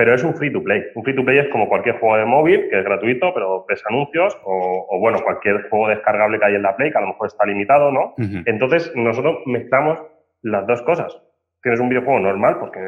pero es un free to play. Un free to play es como cualquier juego de móvil, que es gratuito, pero ves anuncios, o, bueno, cualquier juego descargable que hay en la Play, que a lo mejor está limitado, ¿no? Entonces, nosotros mezclamos las dos cosas. Tienes un videojuego normal, porque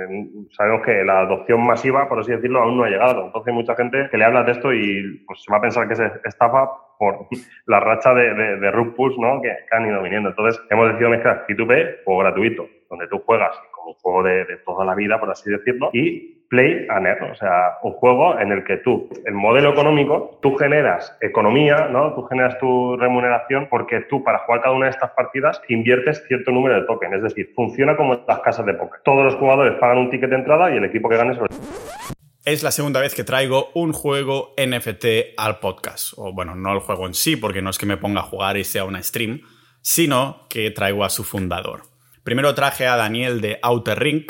sabemos que la adopción masiva, por así decirlo, aún no ha llegado. Entonces, hay mucha gente que le habla de esto y pues, se va a pensar que es estafa por la racha de, de, de ¿no? Que, han ido viniendo. Entonces, hemos decidido mezclar free to play o gratuito, donde tú juegas como un juego de, de, toda la vida, por así decirlo, y Play and Earn, o sea, un juego en el que tú, el modelo económico, tú generas economía, ¿no? Tú generas tu remuneración porque tú, para jugar cada una de estas partidas, inviertes cierto número de tokens, es decir, funciona como las casas de póker. Todos los jugadores pagan un ticket de entrada y el equipo que gane es es la segunda vez que traigo un juego NFT al podcast. O bueno, no el juego en sí, porque no es que me ponga a jugar y sea una stream, sino que traigo a su fundador. Primero traje a Daniel de Outer Ring,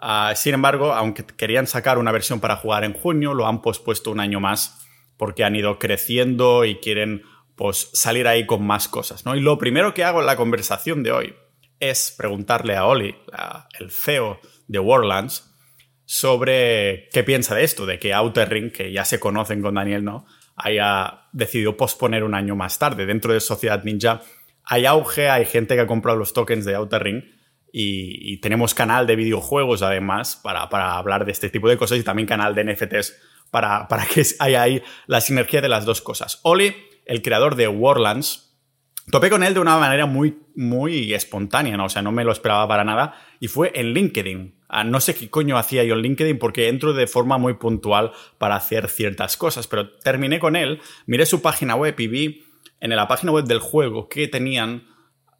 Ah, sin embargo, aunque querían sacar una versión para jugar en junio, lo han pospuesto un año más porque han ido creciendo y quieren pues, salir ahí con más cosas. ¿no? Y lo primero que hago en la conversación de hoy es preguntarle a Oli, el CEO de Warlands, sobre qué piensa de esto, de que Outer Ring, que ya se conocen con Daniel, ¿no? haya decidido posponer un año más tarde. Dentro de Sociedad Ninja hay auge, hay gente que ha comprado los tokens de Outer Ring y, tenemos canal de videojuegos además para, hablar de este tipo de cosas y también canal de NFTs para, para que haya ahí la sinergia de las dos cosas. Oli, el creador de Warlands, topé con él de una manera muy, muy espontánea, ¿no? O sea, no me lo esperaba para nada y fue en LinkedIn. Ah, no sé qué coño hacía yo en LinkedIn porque entro de forma muy puntual para hacer ciertas cosas, pero terminé con él, miré su página web y vi en la página web del juego que tenían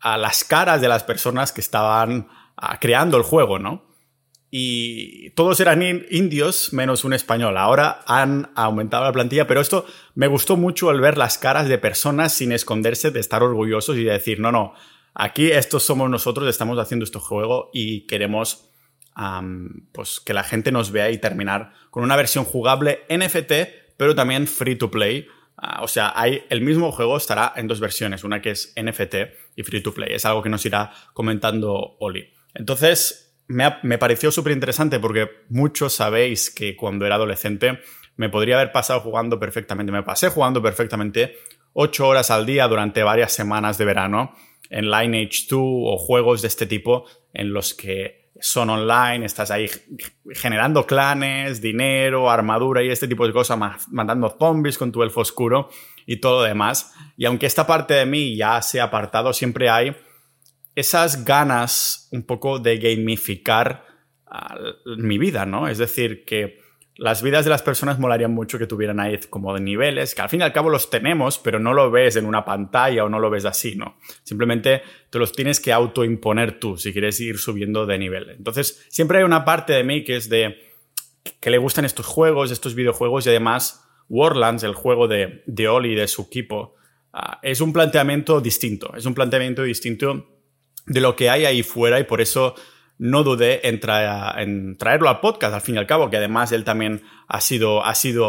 a las caras de las personas que estaban ah, creando el juego, ¿no? Y todos eran indios menos un español. Ahora han aumentado la plantilla, pero esto me gustó mucho al ver las caras de personas sin esconderse, de estar orgullosos y de decir, no, no, aquí estos somos nosotros, estamos haciendo este juego y queremos pues que la gente nos vea y terminar con una versión jugable NFT, pero también free to play Ah, o sea, hay, el mismo juego estará en dos versiones, una que es NFT y free to play. Es algo que nos irá comentando Oli. Entonces, me, me pareció súper interesante porque muchos sabéis que cuando era adolescente me podría haber pasado jugando perfectamente. Me pasé jugando perfectamente ocho horas al día durante varias semanas de verano en Lineage 2 o juegos de este tipo en los que son online, estás ahí generando clanes, dinero, armadura y este tipo de cosas, mandando zombies con tu elfo oscuro y todo lo demás. Y aunque esta parte de mí ya se ha apartado, siempre hay esas ganas un poco de gamificar ah, mi vida, ¿no? Es decir, que las vidas de las personas molarían mucho que tuvieran ahí como de niveles, que al fin y al cabo los tenemos, pero no lo ves en una pantalla o no lo ves así, ¿no? Simplemente te los tienes que autoimponer tú si quieres ir subiendo de nivel. Entonces, siempre hay una parte de mí que es de que le gustan estos juegos, estos videojuegos y además Warlands, el juego de, de Oli y de su equipo, ah, es un planteamiento distinto, es un planteamiento distinto de lo que hay ahí fuera y por eso no dudé en, traerlo al podcast, al fin y al cabo, que además él también ha sido,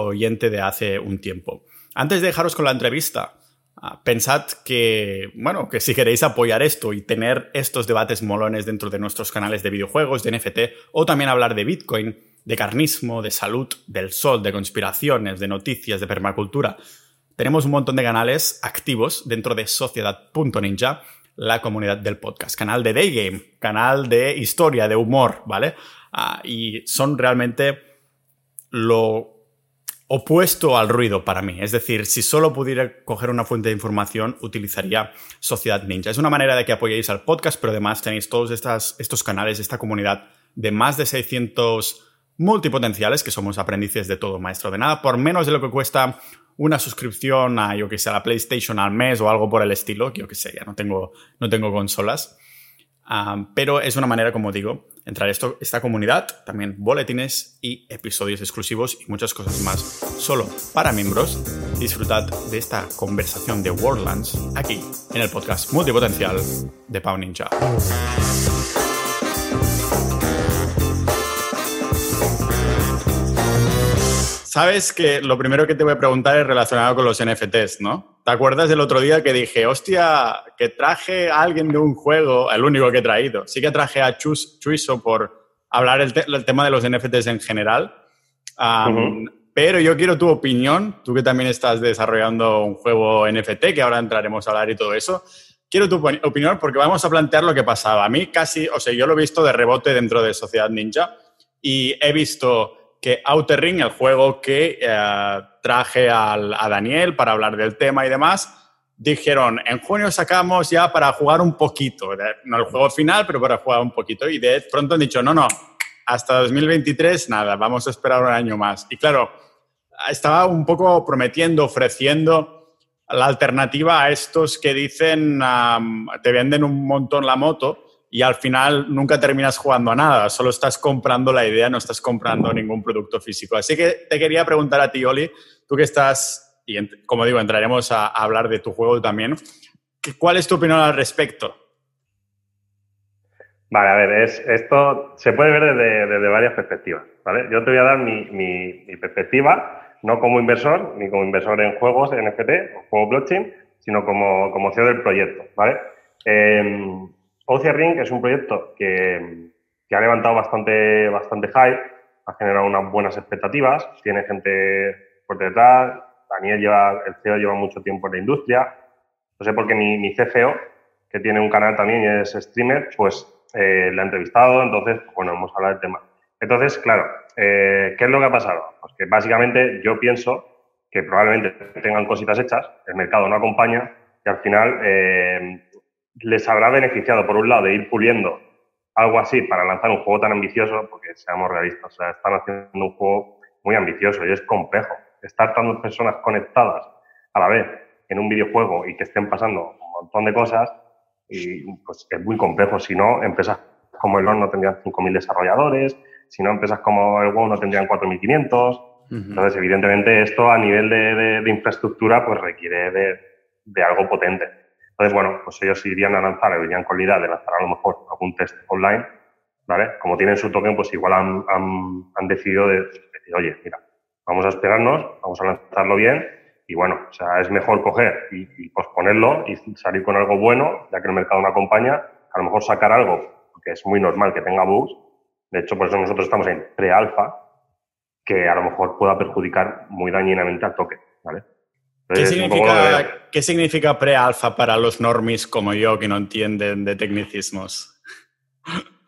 oyente de hace un tiempo. Antes de dejaros con la entrevista, ah, pensad que, bueno, que si queréis apoyar esto y tener estos debates molones dentro de nuestros canales de videojuegos, de NFT, o también hablar de Bitcoin, de carnismo, de salud, del sol, de conspiraciones, de noticias, de permacultura, tenemos un montón de canales activos dentro de sociedad.ninja la comunidad del podcast. Canal de Day Game, canal de historia, de humor, ¿vale? Ah, y son realmente lo opuesto al ruido para mí. Es decir, si solo pudiera coger una fuente de información, utilizaría Sociedad Ninja. Es una manera de que apoyéis al podcast, pero además tenéis todos estos canales, esta comunidad de más de 600 multipotenciales que somos aprendices de todo, maestro de nada, por menos de lo que cuesta una suscripción a, yo que sé, a la PlayStation al mes o algo por el estilo, que yo que sé, ya no tengo, no tengo consolas. Ah, pero es una manera, como digo, entrar a esto, esta comunidad, también boletines y episodios exclusivos y muchas cosas más solo para miembros. Disfrutad de esta conversación de Worldlands aquí en el podcast multipotencial de Pau Ninja. Sabes que lo primero que te voy a preguntar es relacionado con los NFTs, ¿no? ¿Te acuerdas del otro día que dije, hostia, que traje a alguien de un juego, el único que he traído? Sí que traje a Chus, Chuiso por hablar el, tema de los NFTs en general. Pero yo quiero tu opinión, tú que también estás desarrollando un juego NFT, que ahora entraremos a hablar y todo eso. Quiero tu opinión porque vamos a plantear lo que pasaba. A mí casi, o sea, yo lo he visto de rebote dentro de Sociedad Ninja y he visto que Outer Ring, el juego que eh, traje a Daniel para hablar del tema y demás, dijeron, en junio sacamos ya para jugar un poquito, no el juego final, pero para jugar un poquito. Y de pronto han dicho, no, no, hasta 2023 nada, vamos a esperar un año más. Y claro, estaba un poco prometiendo, ofreciendo la alternativa a estos que dicen, te venden un montón la moto y al final nunca terminas jugando a nada, solo estás comprando la idea, no estás comprando ningún producto físico. Así que te quería preguntar a ti, Oli, tú que estás y como digo, entraremos a, hablar de tu juego también. ¿Cuál es tu opinión al respecto? Vale, a ver, es, esto se puede ver desde, varias perspectivas. ¿vale? Yo te voy a dar mi, perspectiva, no como inversor, ni como inversor en juegos NFT o juegos blockchain, sino como, como CEO del proyecto. ¿vale? Eh, Ring es un proyecto que, ha levantado bastante, bastante hype, ha generado unas buenas expectativas, tiene gente por detrás, Daniel lleva, el CEO lleva mucho tiempo en la industria. No sé por qué mi, mi CFO, que tiene un canal también y es streamer, pues eh, le ha entrevistado, entonces, bueno, hemos hablado del tema. Entonces, claro, eh, ¿qué es lo que ha pasado? Pues que básicamente yo pienso que probablemente tengan cositas hechas, el mercado no acompaña y al final eh, les habrá beneficiado, por un lado, de ir puliendo algo así para lanzar un juego tan ambicioso, porque seamos realistas, o sea, están haciendo un juego muy ambicioso y es complejo estar tantas personas conectadas a la vez en un videojuego y que estén pasando un montón de cosas, y pues es muy complejo. Si no, empresas como el no tendrían 5.000 desarrolladores, si no, empresas como el WoW no tendrían 4.500. Entonces, evidentemente, esto a nivel de, infraestructura pues requiere de, algo potente. Entonces, bueno, pues ellos irían a lanzar, irían con la idea de lanzar a lo mejor algún test online, ¿vale? Como tienen su token, pues igual han, han decidido de, decir, oye, mira, vamos a esperarnos, vamos a lanzarlo bien y bueno, o sea, es mejor coger y, posponerlo y salir con algo bueno, ya que el mercado no acompaña, a lo mejor sacar algo, que es muy normal que tenga bugs, de hecho por eso nosotros estamos en pre-alfa, que a lo mejor pueda perjudicar muy dañinamente al toque, ¿vale? ¿Qué significa, ¿Qué significa pre-alfa para los normis como yo que no entienden de tecnicismos?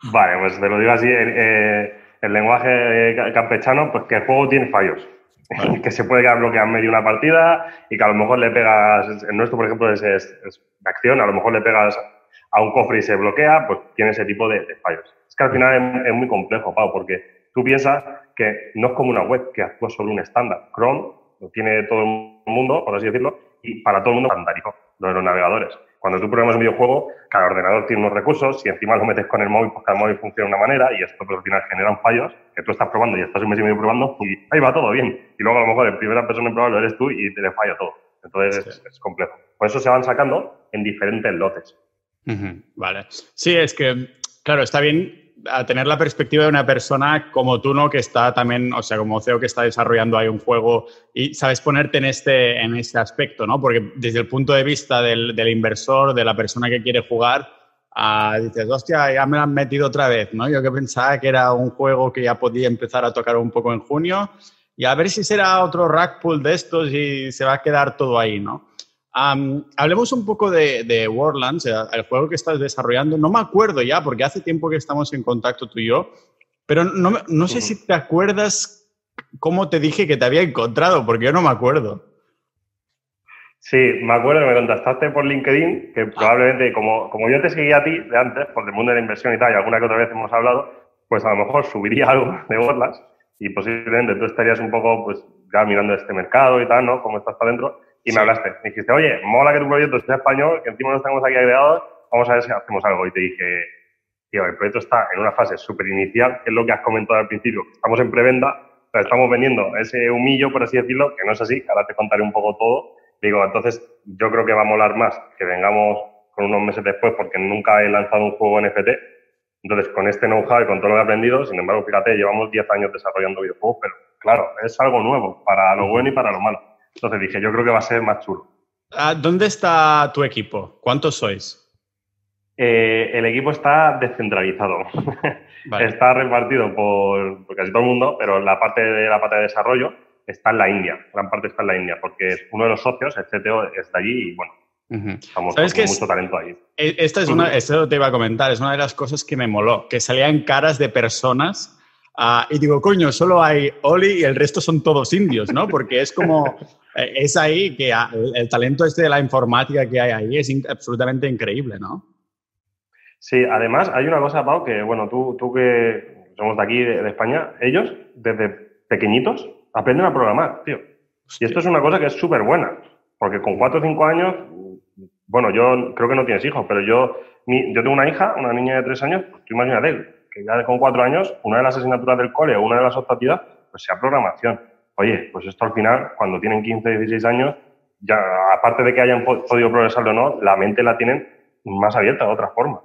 Vale, pues te lo digo así. Eh, el lenguaje campechano, pues que el juego tiene fallos. que se puede quedar bloqueado en medio de una partida y que a lo mejor le pegas, en nuestro por ejemplo es, de acción, a lo mejor le pegas a un cofre y se bloquea, pues tiene ese tipo de, fallos. Es que al final es, muy complejo, Pau, porque tú piensas que no es como una web que actúa solo un estándar. Chrome lo tiene todo el mundo, por así decirlo, y para todo el mundo estandarizó lo de los navegadores. Cuando tú programas un videojuego, cada ordenador tiene unos recursos y encima lo metes con el móvil, pues cada móvil funciona de una manera y esto pues, al final generan fallos que tú estás probando y estás un mes y medio probando y ahí va todo bien. Y luego a lo mejor en primera persona en probarlo eres tú y te le falla todo. Entonces es, complejo. Por eso se van sacando en diferentes lotes. Vale. Sí, es que, claro, está bien a tener la perspectiva de una persona como tú, ¿no? Que está también, o sea, como CEO que está desarrollando ahí un juego y sabes ponerte en este, en este aspecto, ¿no? Porque desde el punto de vista del, del inversor, de la persona que quiere jugar, uh, dices, hostia, ya me lo han metido otra vez, ¿no? Yo que pensaba que era un juego que ya podía empezar a tocar un poco en junio y a ver si será otro rack pool de estos y se va a quedar todo ahí, ¿no? Hablemos un poco de, de Warlands, el juego que estás desarrollando. No me acuerdo ya, porque hace tiempo que estamos en contacto tú y yo, pero no, no sé si te acuerdas cómo te dije que te había encontrado, porque yo no me acuerdo. Sí, me acuerdo que me contactaste por LinkedIn, que ah. probablemente, como, como yo te seguía a ti de antes, por el mundo de la inversión y tal, y alguna que otra vez hemos hablado, pues a lo mejor subiría algo de Warlands y posiblemente tú estarías un poco, pues, ya mirando este mercado y tal, ¿no? Cómo estás para adentro. Y me hablaste. Me dijiste, oye, mola que tu proyecto sea español, que encima no estamos aquí agregados, vamos a ver si hacemos algo. Y te dije, tío, el proyecto está en una fase súper inicial, que es lo que has comentado al principio. Estamos en preventa, o estamos vendiendo ese humillo, por así decirlo, que no es así, ahora te contaré un poco todo. Digo, entonces yo creo que va a molar más que vengamos con unos meses después, porque nunca he lanzado un juego NFT. Entonces, con este know-how y con todo lo que he aprendido, sin embargo, fíjate, llevamos 10 años desarrollando videojuegos, pero claro, es algo nuevo, para lo bueno y para lo malo. Entonces dije, yo creo que va a ser más chulo. Ah, ¿Dónde está tu equipo? ¿Cuántos sois? Eh, el equipo está descentralizado. está repartido por, casi todo el mundo, pero la parte de la parte de desarrollo está en la India. Gran parte está en la India, porque uno de los socios, el CTO, está allí y bueno, estamos con mucho talento ahí. E, esta es una, esto te iba a comentar, es una de las cosas que me moló, que salían caras de personas ah, y digo, coño, solo hay Oli y el resto son todos indios, ¿no? Porque es como, eh, es ahí que el, talento este de la informática que hay ahí es absolutamente increíble, ¿no? Sí, además hay una cosa, Pau, que bueno, tú, tú que somos de aquí, de, España, ellos desde pequeñitos aprenden a programar, tío. Y esto es una cosa que es súper buena, porque con cuatro o cinco años, bueno, yo creo que no tienes hijos, pero yo, yo tengo una hija, una niña de tres años, pues tú imagínate, que ya con cuatro años, una de las asignaturas del cole o una de las optativas, pues sea programación. Oye, pues esto al final, cuando tienen 15, 16 años, ya aparte de que hayan podido progresarlo o no, la mente la tienen más abierta de otra forma.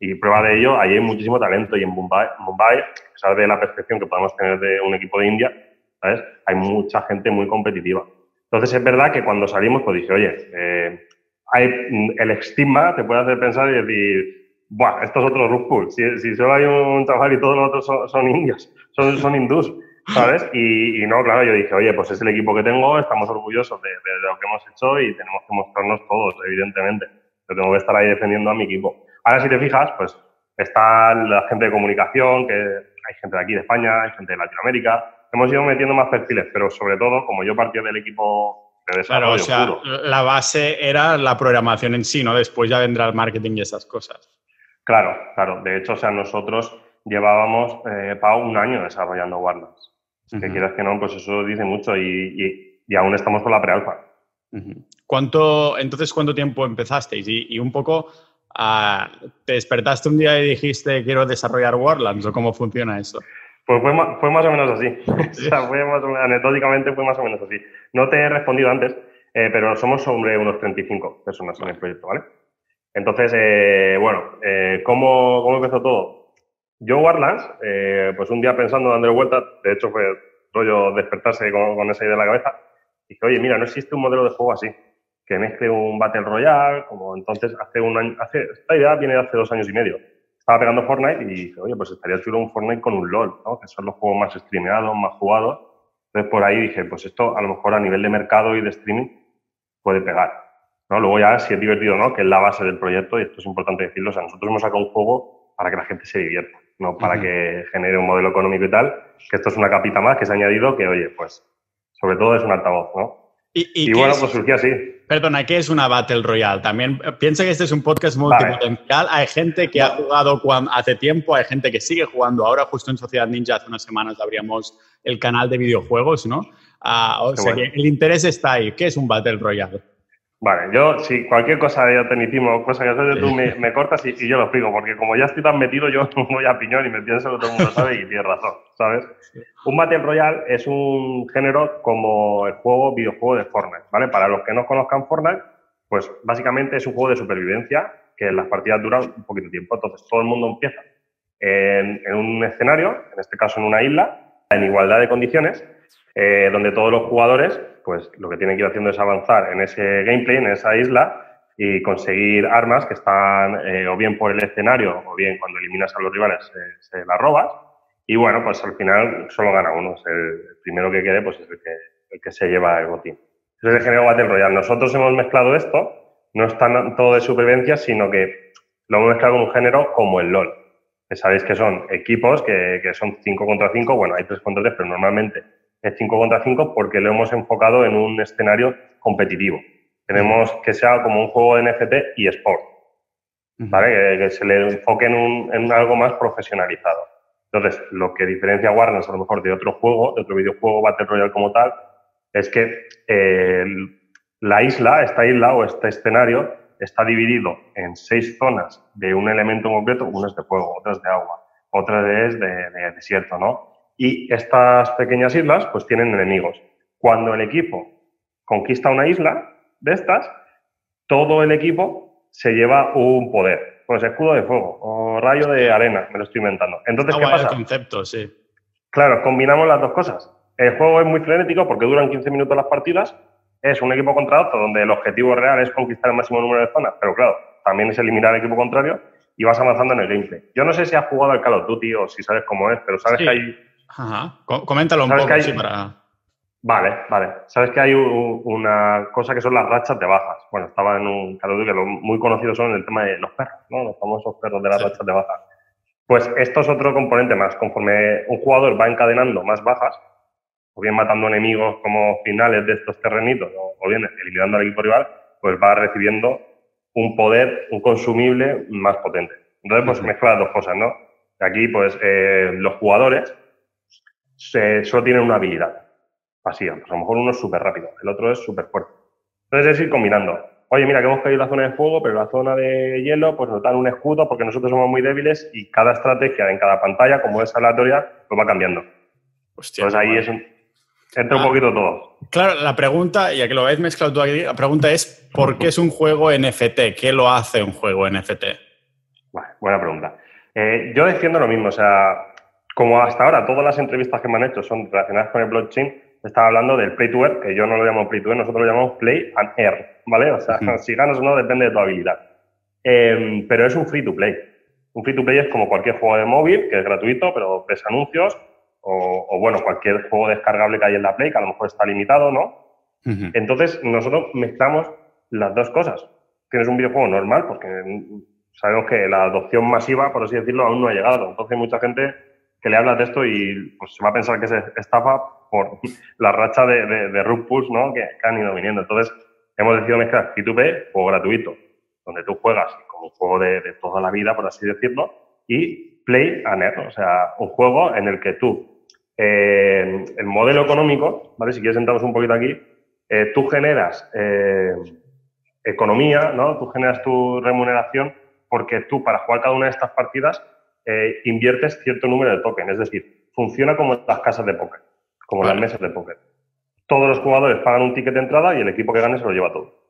Y prueba de ello, ahí hay muchísimo talento y en Mumbai, Mumbai, a pesar de la percepción que podemos tener de un equipo de India, ¿sabes? Hay mucha gente muy competitiva. Entonces es verdad que cuando salimos, pues dije, oye, eh, hay, el estigma te puede hacer pensar y decir, Buah, esto es otro rug Si, si, solo hay un chaval y todos los otros son, indios, son, son hindús, ¿sabes? Y, y, no, claro, yo dije, oye, pues es el equipo que tengo, estamos orgullosos de, de, lo que hemos hecho y tenemos que mostrarnos todos, evidentemente. Yo tengo que estar ahí defendiendo a mi equipo. Ahora, si te fijas, pues está la gente de comunicación, que hay gente de aquí de España, hay gente de Latinoamérica. Hemos ido metiendo más perfiles, pero sobre todo, como yo partía del equipo. Claro, o sea, la base era la programación en sí, ¿no? Después ya vendrá el marketing y esas cosas. Claro, claro. De hecho, o sea, nosotros llevábamos, eh, un año desarrollando Warlands. Que quieras que no, pues eso dice mucho y, y, aún estamos con la prealfa. ¿Cuánto, entonces, ¿cuánto tiempo empezasteis? Y, y un poco, ¿te despertaste un día y dijiste quiero desarrollar Warlands o cómo funciona eso? Pues fue, fue más o menos así. o sea, fue más o menos, anecdóticamente fue más o menos así. No te he respondido antes, eh, pero somos sobre unos 35 personas en el proyecto, ¿vale? Entonces, eh, bueno, eh, ¿cómo, ¿cómo, empezó todo? Yo Warlands, pues un día pensando, dándole vueltas, de hecho fue rollo despertarse con, con esa idea en la cabeza, dije, oye, mira, no existe un modelo de juego así que mezcle un Battle Royale, como entonces hace un año, hace, esta idea viene de hace dos años y medio. Estaba pegando Fortnite y dije, oye, pues estaría chulo un Fortnite con un LOL, ¿no? que son los juegos más streameados, más jugados. Entonces por ahí dije, pues esto a lo mejor a nivel de mercado y de streaming puede pegar. ¿No? Luego ya si es divertido no, que es la base del proyecto y esto es importante decirlo, o sea, nosotros hemos sacado un juego para que la gente se divierta, no para que genere un modelo económico y tal, que esto es una capita más que se ha añadido que, oye, pues sobre todo es un altavoz, ¿no? Y, bueno, pues surgió así. Perdona, ¿qué es una Battle Royale? También eh, piensa que este es un podcast multipotencial. Hay gente que ha jugado hace tiempo, hay gente que sigue jugando. Ahora, justo en Sociedad Ninja, hace unas semanas abríamos el canal de videojuegos, ¿no? Ah, o sea que el interés está ahí. ¿Qué es un Battle Royale? Vale, yo, si cualquier cosa de tecnicismo, cosa que haces tú, me, cortas y, yo lo explico, porque como ya estoy tan metido, yo voy a piñón y me pienso que todo el mundo sabe y tiene razón, ¿sabes? Un Battle Royale es un género como el juego, videojuego de Fortnite, ¿vale? Para los que no conozcan Fortnite, pues básicamente es un juego de supervivencia que las partidas duran un poquito de tiempo, entonces todo el mundo empieza en, en un escenario, en este caso en una isla, en igualdad de condiciones, eh, donde todos los jugadores, pues lo que tienen que ir haciendo es avanzar en ese gameplay, en esa isla, y conseguir armas que están eh, o bien por el escenario o bien cuando eliminas a los rivales se, las robas. Y bueno, pues al final solo gana uno. el, primero que quede, pues es el que, el que se lleva el botín. Es el género Battle Royale. Nosotros hemos mezclado esto, no es todo de supervivencia, sino que lo hemos mezclado con un género como el LOL. Que sabéis que son equipos que, que son 5 contra 5, bueno, hay 3 contra 3, pero normalmente es 5 contra 5 porque lo hemos enfocado en un escenario competitivo. Queremos que sea como un juego de NFT y sport, ¿vale? que, se le enfoque en, algo más profesionalizado. Entonces, lo que diferencia a Warner a lo mejor de otro juego, de otro videojuego Battle Royale como tal, es que eh, la isla, esta isla o este escenario, está dividido en seis zonas de un elemento en concreto, una es de fuego, otra es de agua, otra es de, de desierto, ¿no? Y estas pequeñas islas pues tienen enemigos. Cuando el equipo conquista una isla de estas, todo el equipo se lleva un poder. Pues escudo de fuego o rayo de arena, me lo estoy inventando. Entonces, ¿qué pasa? concepto, sí. Claro, combinamos las dos cosas. El juego es muy frenético porque duran 15 minutos las partidas. Es un equipo contra otro donde el objetivo real es conquistar el máximo número de zonas. Pero claro, también es eliminar al equipo contrario y vas avanzando en el gameplay. Yo no sé si has jugado al Call of Duty o si sabes cómo es, pero sabes que hay... Ajá. Coméntalo un poco, para... Vale, vale. Sabes que hay una cosa que son las rachas de bajas. Bueno, estaba en un Call que lo muy conocidos son el tema de los perros, ¿no? Los famosos perros de las rachas de bajas. Pues esto es otro componente más. Conforme un jugador va encadenando más bajas, o bien matando enemigos como finales de estos terrenitos, o bien eliminando al equipo rival, pues va recibiendo un poder, un consumible más potente. Entonces, pues mezcla las dos cosas, ¿no? Aquí, pues, eh, los jugadores solo tienen una habilidad pasiva. Pues a lo mejor uno es súper rápido, el otro es súper fuerte. Entonces es ir combinando. Oye, mira, que hemos caído en la zona de fuego, pero en la zona de hielo, pues nos dan un escudo porque nosotros somos muy débiles y cada estrategia en cada pantalla, como es aleatoria, pues va cambiando. Entonces ahí es un, entra un ah. poquito todo. Claro, la pregunta, ya que lo habéis mezclado tú aquí, la pregunta es: ¿por qué es un juego NFT? ¿Qué lo hace un juego NFT? buena pregunta. Eh, yo defiendo lo mismo, o sea, como hasta ahora todas las entrevistas que me han hecho son relacionadas con el blockchain, estaba hablando del play to earn, que yo no lo llamo play to earn, nosotros lo llamamos play and earn, ¿vale? O sea, si ganas o no depende de tu habilidad. Em, pero es un free to play. Un free to play es como cualquier juego de móvil, que es gratuito, pero ves anuncios, o, bueno, cualquier juego descargable que hay en la Play, que a lo mejor está limitado, ¿no? Entonces, nosotros mezclamos las dos cosas. Tienes un videojuego normal, porque sabemos que la adopción masiva, por así decirlo, aún no ha llegado. Entonces, mucha gente que le habla de esto y pues, se va a pensar que es estafa por la racha de, de, de ¿no? Que, han ido viniendo. Entonces, hemos decidido mezclar P2P, juego gratuito, donde tú juegas como un juego de, toda la vida, por así decirlo, y Play and Earn, o sea, un juego en el que tú eh, el modelo económico, ¿vale? Si quieres entramos un poquito aquí, eh, tú generas eh, economía, ¿no? Tú generas tu remuneración porque tú para jugar cada una de estas partidas inviertes cierto número de tokens, es decir, funciona como las casas de póker, como las mesas de póker. Todos los jugadores pagan un ticket de entrada y el equipo que gane se lo lleva todo.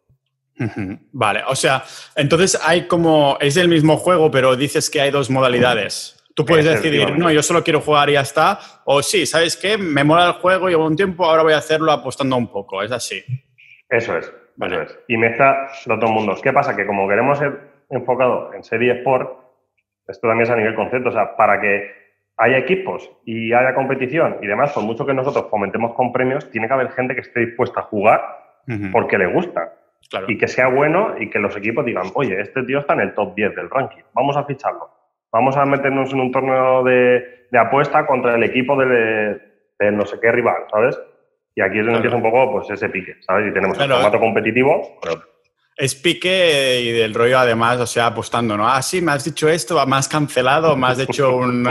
Vale, o sea, entonces hay como, es el mismo juego, pero dices que hay dos modalidades. Tú puedes decidir, no, yo solo quiero jugar y ya está. O sí, ¿sabes qué? Me mola el juego, llevo un tiempo, ahora voy a hacerlo apostando un poco. Es así. Eso es. Eso es. Y mezcla los dos mundos. ¿Qué pasa? Que como queremos ser enfocado en serie Sport, esto también es a nivel concepto. O sea, para que haya equipos y haya competición y demás, por mucho que nosotros fomentemos con premios, tiene que haber gente que esté dispuesta a jugar porque le gusta. Y que sea bueno y que los equipos digan, oye, este tío está en el top 10 del ranking, vamos a ficharlo vamos a meternos en un torneo de, apuesta contra el equipo de, no sé qué rival, ¿sabes? Y aquí es donde empieza un poco pues, ese pique, ¿sabes? Y tenemos el formato competitivo. Es pique y del rollo además, o sea, apostando, ¿no? Ah, sí, me has dicho esto, me has cancelado, me has hecho un,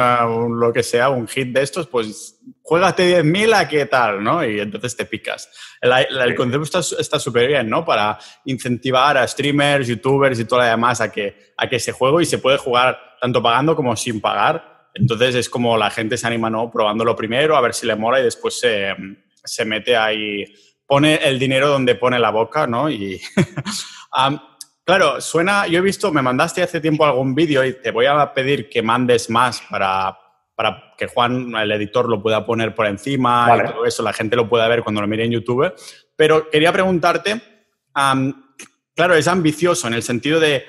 lo que sea, un hit de estos, pues juégate 10.000 a qué tal, ¿no? Y entonces te picas. El, concepto está súper bien, ¿no? Para incentivar a streamers, youtubers y todo lo demás a que, a que se juegue y se puede jugar tanto pagando como sin pagar. Entonces es como la gente se anima, ¿no? Probándolo primero, a ver si le mola y después se, se mete ahí, pone el dinero donde pone la boca, ¿no? Y claro, suena, yo he visto, me mandaste hace tiempo algún vídeo y te voy a pedir que mandes más para, para que Juan, el editor, lo pueda poner por encima y todo eso, la gente lo pueda ver cuando lo mire en YouTube. Pero quería preguntarte, claro, es ambicioso en el sentido de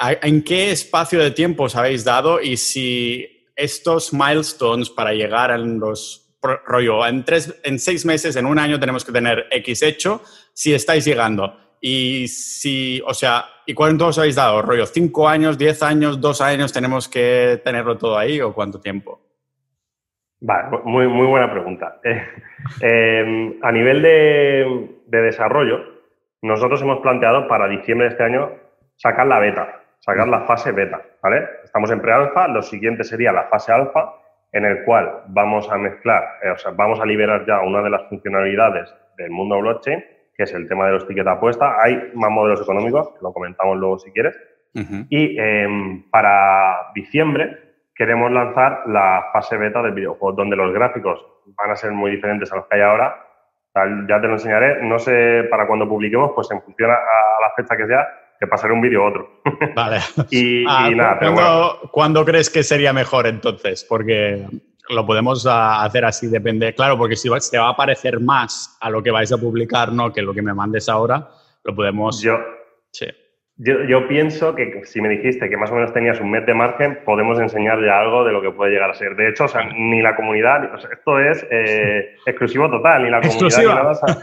¿En qué espacio de tiempo os habéis dado y si estos milestones para llegar en los rollo en tres, en seis meses, en un año tenemos que tener X hecho, si estáis llegando y si, o sea, ¿y cuánto os habéis dado? Rollo, cinco años, diez años, dos años, tenemos que tenerlo todo ahí o cuánto tiempo? Vale, muy, muy buena pregunta. Eh, eh, a nivel de, de desarrollo, nosotros hemos planteado para diciembre de este año sacar la beta sacar la fase beta, ¿vale? Estamos en pre-alfa, lo siguiente sería la fase alfa, en el cual vamos a mezclar, eh, o sea, vamos a liberar ya una de las funcionalidades del mundo blockchain, que es el tema de los tickets de apuesta. Hay más modelos económicos, que lo comentamos luego si quieres. Y em, para diciembre queremos lanzar la fase beta del videojuego, donde los gráficos van a ser muy diferentes a los que hay ahora. Ya te lo enseñaré. No sé para cuando publiquemos, pues en función a la fecha que sea, que pasaré un vídeo a otro. Vale. y, ah, nada, ¿cuándo, crees que sería mejor entonces? Porque lo podemos ah, hacer así, depende. Claro, porque si se va a parecer más a lo que vais a publicar, ¿no? Que lo que me mandes ahora, lo podemos. Yo. Sí. Yo, pienso que si me dijiste que más o menos tenías un mes de margen, podemos enseñar ya algo de lo que puede llegar a ser. De hecho, o sea, ni la comunidad, esto es eh, exclusivo total, ni la comunidad ni nada sabe,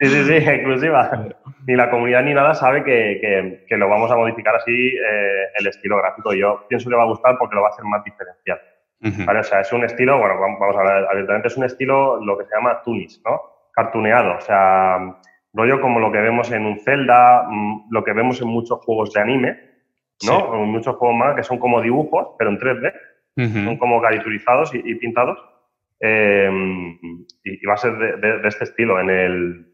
Sí, sí, sí, exclusiva. Ni la comunidad ni nada sabe que, que, lo vamos a modificar así eh, el estilo gráfico. Yo pienso que le va a gustar porque lo va a hacer más diferencial. O sea, es un estilo, bueno, vamos a ver abiertamente, es un estilo lo que se llama tunis, ¿no? Cartuneado, o sea rollo como lo que vemos en un Zelda, mm, lo que vemos en muchos juegos de anime, ¿no? En muchos juegos más que son como dibujos, pero en 3D, son como caricaturizados y, pintados. Em, y, va a ser de, este estilo. En el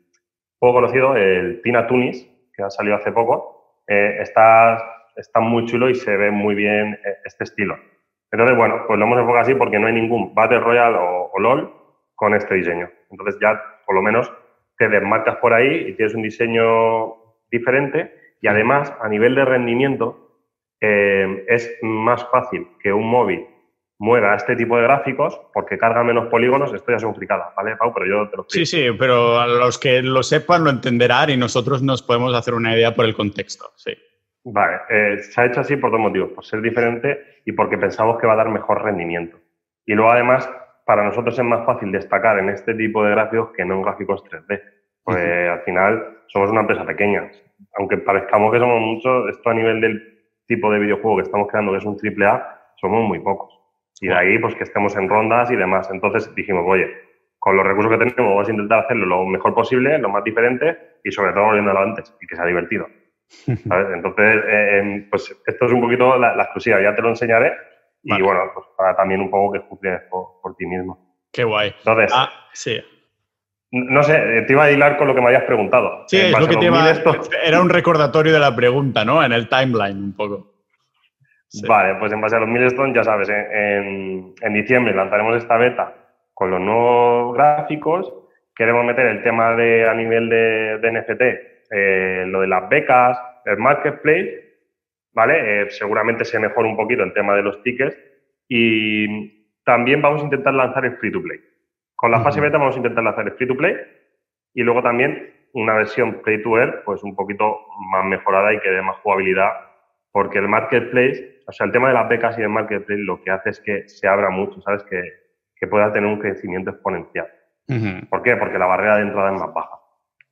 juego conocido, el Tina Tunis, que ha salido hace poco, eh, está, está muy chulo y se ve muy bien eh, este estilo. Entonces, bueno, pues lo hemos enfocado así porque no hay ningún Battle Royale o LOL con este diseño. Entonces ya, por lo menos, te desmarcas por ahí y tienes un diseño diferente y además a nivel de rendimiento eh, es más fácil que un móvil mueva este tipo de gráficos porque carga menos polígonos, esto ya es un fricada, ¿vale, Pau? Pero yo te lo explico. Sí, sí, pero a los que lo sepan lo entenderán y nosotros nos podemos hacer una idea por el contexto, sí. Vale, eh, se ha hecho así por dos motivos, por ser diferente y porque pensamos que va a dar mejor rendimiento. Y luego además para nosotros es más fácil destacar en este tipo de gráficos que no en gráficos 3D. Pues al final somos una empresa pequeña. Aunque parezcamos que somos muchos, esto a nivel del tipo de videojuego que estamos creando, que es un AAA, somos muy pocos. Y de ahí, pues que estemos en rondas y demás. Entonces dijimos, oye, con los recursos que tenemos vamos a intentar hacerlo lo mejor posible, lo más diferente y sobre todo volviéndolo antes y que sea divertido. Entonces, eh, pues esto es un poquito la exclusiva. Ya te lo enseñaré y bueno, pues para también un poco que juzgues por, ti mismo. Qué guay. Entonces, ah, sí. No sé, te iba a hilar con lo que me habías preguntado. Sí, es lo que te iba Era un recordatorio de la pregunta, ¿no? En el timeline, un poco. Vale, pues en base a los milestones, ya sabes, en, en, diciembre lanzaremos esta beta con los nuevos gráficos. Queremos meter el tema de a nivel de, de NFT, eh, lo de las becas, el marketplace ¿vale? Eh, seguramente se mejora un poquito el tema de los tickets y también vamos a intentar lanzar el free to play. Con la fase beta vamos a intentar lanzar el free to play y luego también una versión play to earn, pues un poquito más mejorada y que dé más jugabilidad, porque el marketplace, o sea, el tema de las becas y el marketplace lo que hace es que se abra mucho, ¿sabes? Que, que pueda tener un crecimiento exponencial. ¿Por qué? Porque la barrera de entrada es más baja,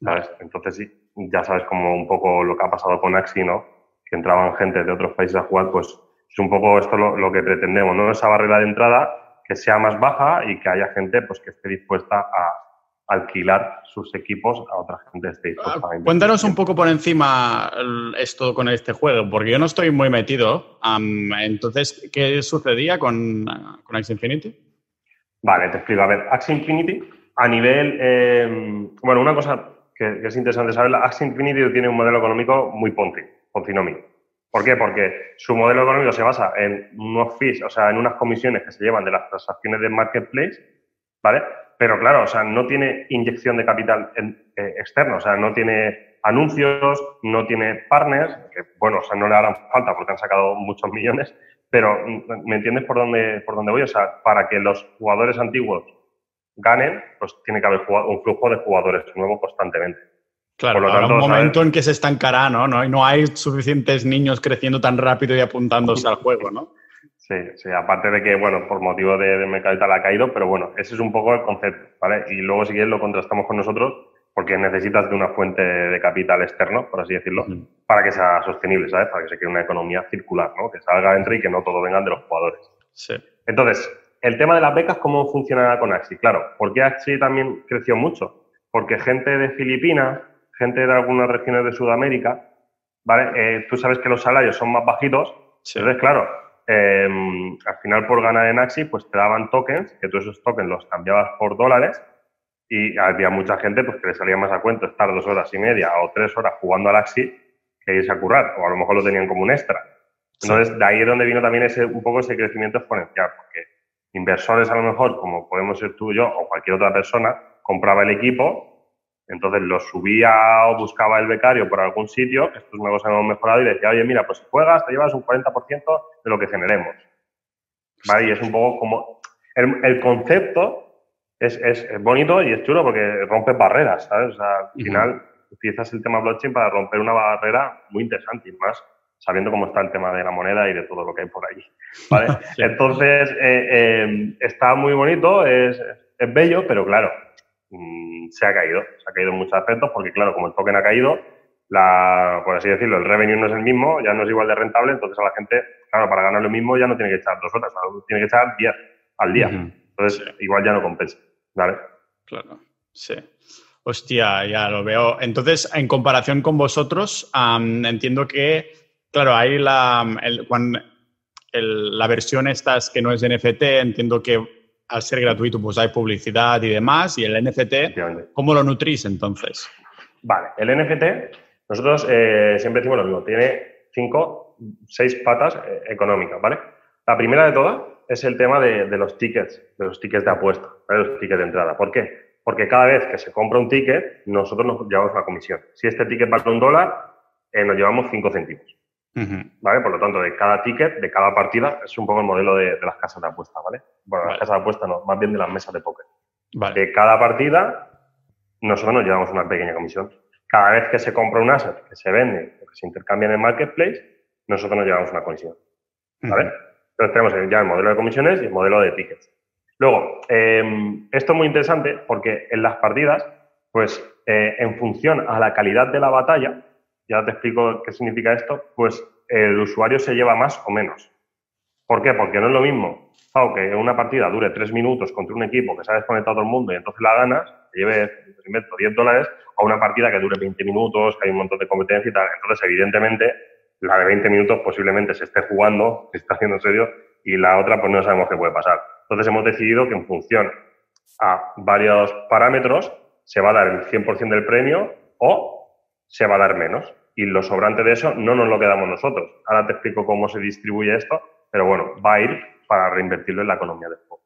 ¿sabes? Entonces, sí, ya sabes como un poco lo que ha pasado con Axi, ¿no? que entraban gente de otros países a jugar, pues es un poco esto lo, que pretendemos, ¿no? Esa barrera de entrada que sea más baja y que haya gente pues que esté dispuesta a alquilar sus equipos a otra gente esté dispuesta a Cuéntanos un poco por encima esto con este juego, porque yo no estoy muy metido. entonces, ¿qué sucedía con, con Infinity? Vale, te explico. A ver, Axie Infinity, a nivel. Eh, bueno, una cosa que, es interesante saber, Axie Infinity tiene un modelo económico muy ponti Continomi. ¿Por qué? Porque su modelo económico se basa en unos fees, o sea, en unas comisiones que se llevan de las transacciones del marketplace, ¿vale? Pero claro, o sea, no tiene inyección de capital eh, externo, o sea, no tiene anuncios, no tiene partners, que bueno, o sea, no le harán falta porque han sacado muchos millones, pero ¿me entiendes por dónde, por dónde voy? O sea, para que los jugadores antiguos ganen, pues tiene que haber un flujo de jugadores nuevos constantemente. Claro, Por lo un momento en que se estancará, ¿no? ¿no? Y no hay suficientes niños creciendo tan rápido y apuntándose al juego, ¿no? Sí, sí, aparte de que, bueno, por motivo de, de mercado y tal ha caído, pero bueno, ese es un poco el concepto, ¿vale? Y luego si quieres lo contrastamos con nosotros porque necesitas de una fuente de capital externo, por así decirlo, para que sea sostenible, ¿sabes? Para que se cree una economía circular, ¿no? Que salga dentro y que no todo vengan de los jugadores. Sí. Entonces, el tema de las becas, ¿cómo funciona con Axi? Claro, ¿por qué Axi también creció mucho? Porque gente de Filipinas, gente de algunas regiones de Sudamérica, ¿vale? Eh, tú sabes que los salarios son más bajitos, entonces, claro, em, al final por ganar en Axi, pues te daban tokens, que tú esos tokens los cambiabas por dólares y había mucha gente pues, que le salía más a cuento estar dos horas y media o tres horas jugando al Axi que irse a currar, o a lo mejor lo tenían como un extra. Entonces, de ahí es donde vino también ese, un poco ese crecimiento exponencial, porque inversores a lo mejor, como podemos ser tú y yo, o cualquier otra persona, compraba el equipo entonces lo subía o buscaba el becario por algún sitio, estos nuevos hemos mejorado y decía, oye, mira, pues si juegas te llevas un 40% de lo que generemos. ¿Vale? Y es un poco como... El, concepto es, bonito y es chulo porque rompe barreras, ¿sabes? O sea, al final utilizas el tema blockchain para romper una barrera muy interesante y más sabiendo cómo está el tema de la moneda y de todo lo que hay por ahí. Entonces, eh, eh, está muy bonito, es, es bello, pero claro, mm, se ha caído, se ha caído en muchos aspectos porque, claro, como el token ha caído, la, por así decirlo, el revenue no es el mismo, ya no es igual de rentable, entonces a la gente, claro, para ganar lo mismo ya no tiene que echar dos horas, tiene que echar 10 al día. Entonces, igual ya no compensa. ¿Vale? Claro, sí. Hostia, ya lo veo. Entonces, en comparación con vosotros, entiendo que, claro, hay la, la versión estas que no es NFT, entiendo que al ser gratuito pues hay publicidad y demás, y el NFT, ¿cómo lo nutrís entonces? Vale, el NFT, nosotros eh, siempre decimos lo mismo, tiene cinco, seis patas eh, económicas, ¿vale? La primera de todas es el tema de, los tickets, de los tickets de apuesta, de los tickets de entrada. ¿Por qué? Porque cada vez que se compra un ticket, nosotros nos llevamos una comisión. Si este ticket vale un dólar, eh, nos llevamos cinco céntimos. ¿Vale? Por lo tanto, de cada ticket, de cada partida, es un poco el modelo de, las casas de apuesta, ¿vale? Bueno, las casas de apuesta no, más bien de las mesas de póker. De cada partida, nosotros nos llevamos una pequeña comisión. Cada vez que se compra un asset, que se vende o que se intercambia en el marketplace, nosotros nos llevamos una comisión. ¿Vale? Entonces tenemos ya el modelo de comisiones y el modelo de tickets. Luego, em, esto es muy interesante porque en las partidas, pues eh, en función a la calidad de la batalla, ya te explico qué significa esto, pues el usuario se lleva más o menos. ¿Por qué? Porque no es lo mismo que una partida dure tres minutos contra un equipo que se ha desconectado todo el mundo y entonces la ganas, te lleves, 10 dólares, a una partida que dure 20 minutos, que hay un montón de competencia y tal. Entonces, evidentemente, la de 20 minutos posiblemente se esté jugando, se está haciendo en serio, y la otra pues no sabemos qué puede pasar. Entonces hemos decidido que en función a varios parámetros se va a dar el 100% del premio o se va a dar menos. Y lo sobrante de eso no nos lo quedamos nosotros. Ahora te explico cómo se distribuye esto, pero bueno, va a ir para reinvertirlo en la economía del juego.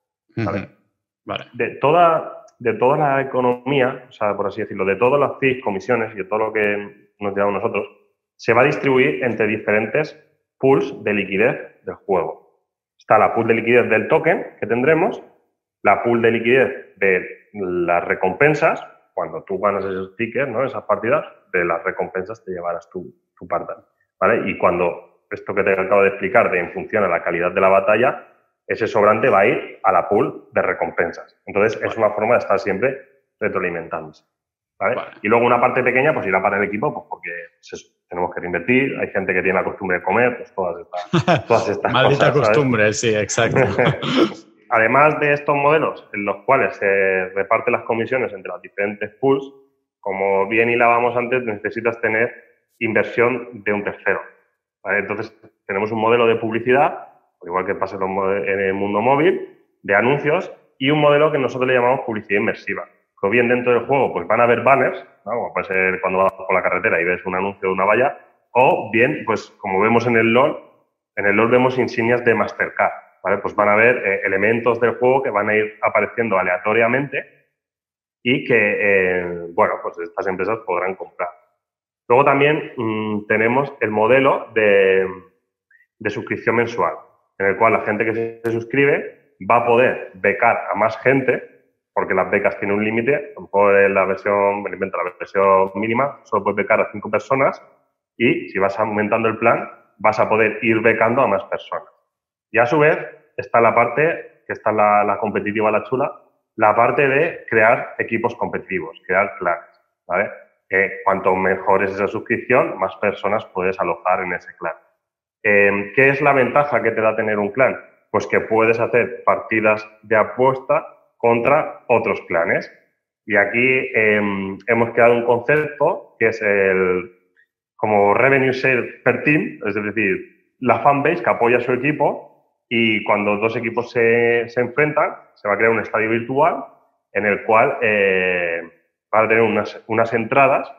De, toda, de toda la economía, o sea, por así decirlo, de todas las comisiones y de todo lo que nos llevamos nosotros, se va a distribuir entre diferentes pools de liquidez del juego. Está la pool de liquidez del token que tendremos, la pool de liquidez de las recompensas, cuando tú ganas esos tickets, ¿no? esas partidas, de las recompensas te llevarás tu, tu parte. ¿vale? Y cuando esto que te acabo de explicar de en función a la calidad de la batalla, ese sobrante va a ir a la pool de recompensas. Entonces, es una forma de estar siempre retroalimentándose. Y luego una parte pequeña, pues irá para el equipo, pues porque tenemos que reinvertir, hay gente que tiene la costumbre de comer, pues todas estas, todas estas Maldita costumbre, sí, exacto. Además de estos modelos en los cuales se reparten las comisiones entre las diferentes pools, como bien hilábamos antes, necesitas tener inversión de un tercero. Entonces, tenemos un modelo de publicidad, igual que pasa en el mundo móvil, de anuncios, y un modelo que nosotros le llamamos publicidad inmersiva o bien dentro del juego pues van a haber banners, como puede ser cuando vas por la carretera y ves un anuncio de una valla, o bien, pues como vemos en el LOL, en el LOL vemos insignias de Mastercard, ¿vale? Pues van a haber eh, elementos del juego que van a ir apareciendo aleatoriamente y que, eh, bueno, pues estas empresas podrán comprar. Luego también mm, tenemos el modelo de, de suscripción mensual, en el cual la gente que se suscribe va a poder becar a más gente porque las becas tienen un límite, a la versión, me invento, la versión mínima, solo puedes becar a cinco personas y si vas aumentando el plan, vas a poder ir becando a más personas. Y a su vez está la parte, que está la, competitiva, la chula, la parte de crear equipos competitivos, crear clanes, ¿vale? cuanto mejor es esa suscripción, más personas puedes alojar en ese clan. Eh, ¿Qué es la ventaja que te da tener un clan? Pues que puedes hacer partidas de apuesta contra otros clanes. Y aquí em, hemos creado un concepto que es el como revenue share per team, es decir, la fanbase que apoya a su equipo y cuando dos equipos se, se enfrentan, se va a crear un estadio virtual en el cual eh, va a tener unas, unas entradas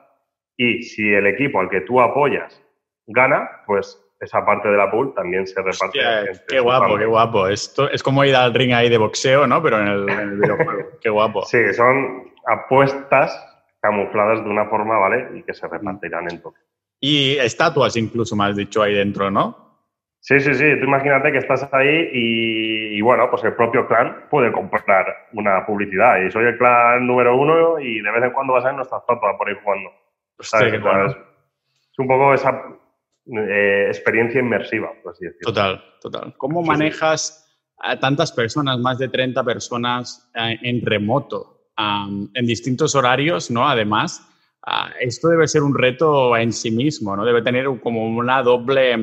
y si el equipo al que tú apoyas gana, pues esa parte de la pool también se reparte. qué guapo, qué guapo. Esto es como ir al ring ahí de boxeo, ¿no? Pero en el, videojuego. qué guapo. Sí, son apuestas camufladas de una forma, ¿vale? Y que se repartirán en todo. Y estatuas incluso, me has dicho, ahí dentro, ¿no? Sí, sí, sí. Tú imagínate que estás ahí y, bueno, pues el propio clan puede comprar una publicidad. Y soy el clan número uno y de vez en cuando vas a ver nuestra estatua por ahí jugando. es, un poco esa eh, experiencia inmersiva, por así decirlo. Total, total. ¿Cómo manejas a tantas personas, más de 30 personas eh, en remoto, en distintos horarios, ¿no? Además, ah, esto debe ser un reto en sí mismo, ¿no? Debe tener como una doble,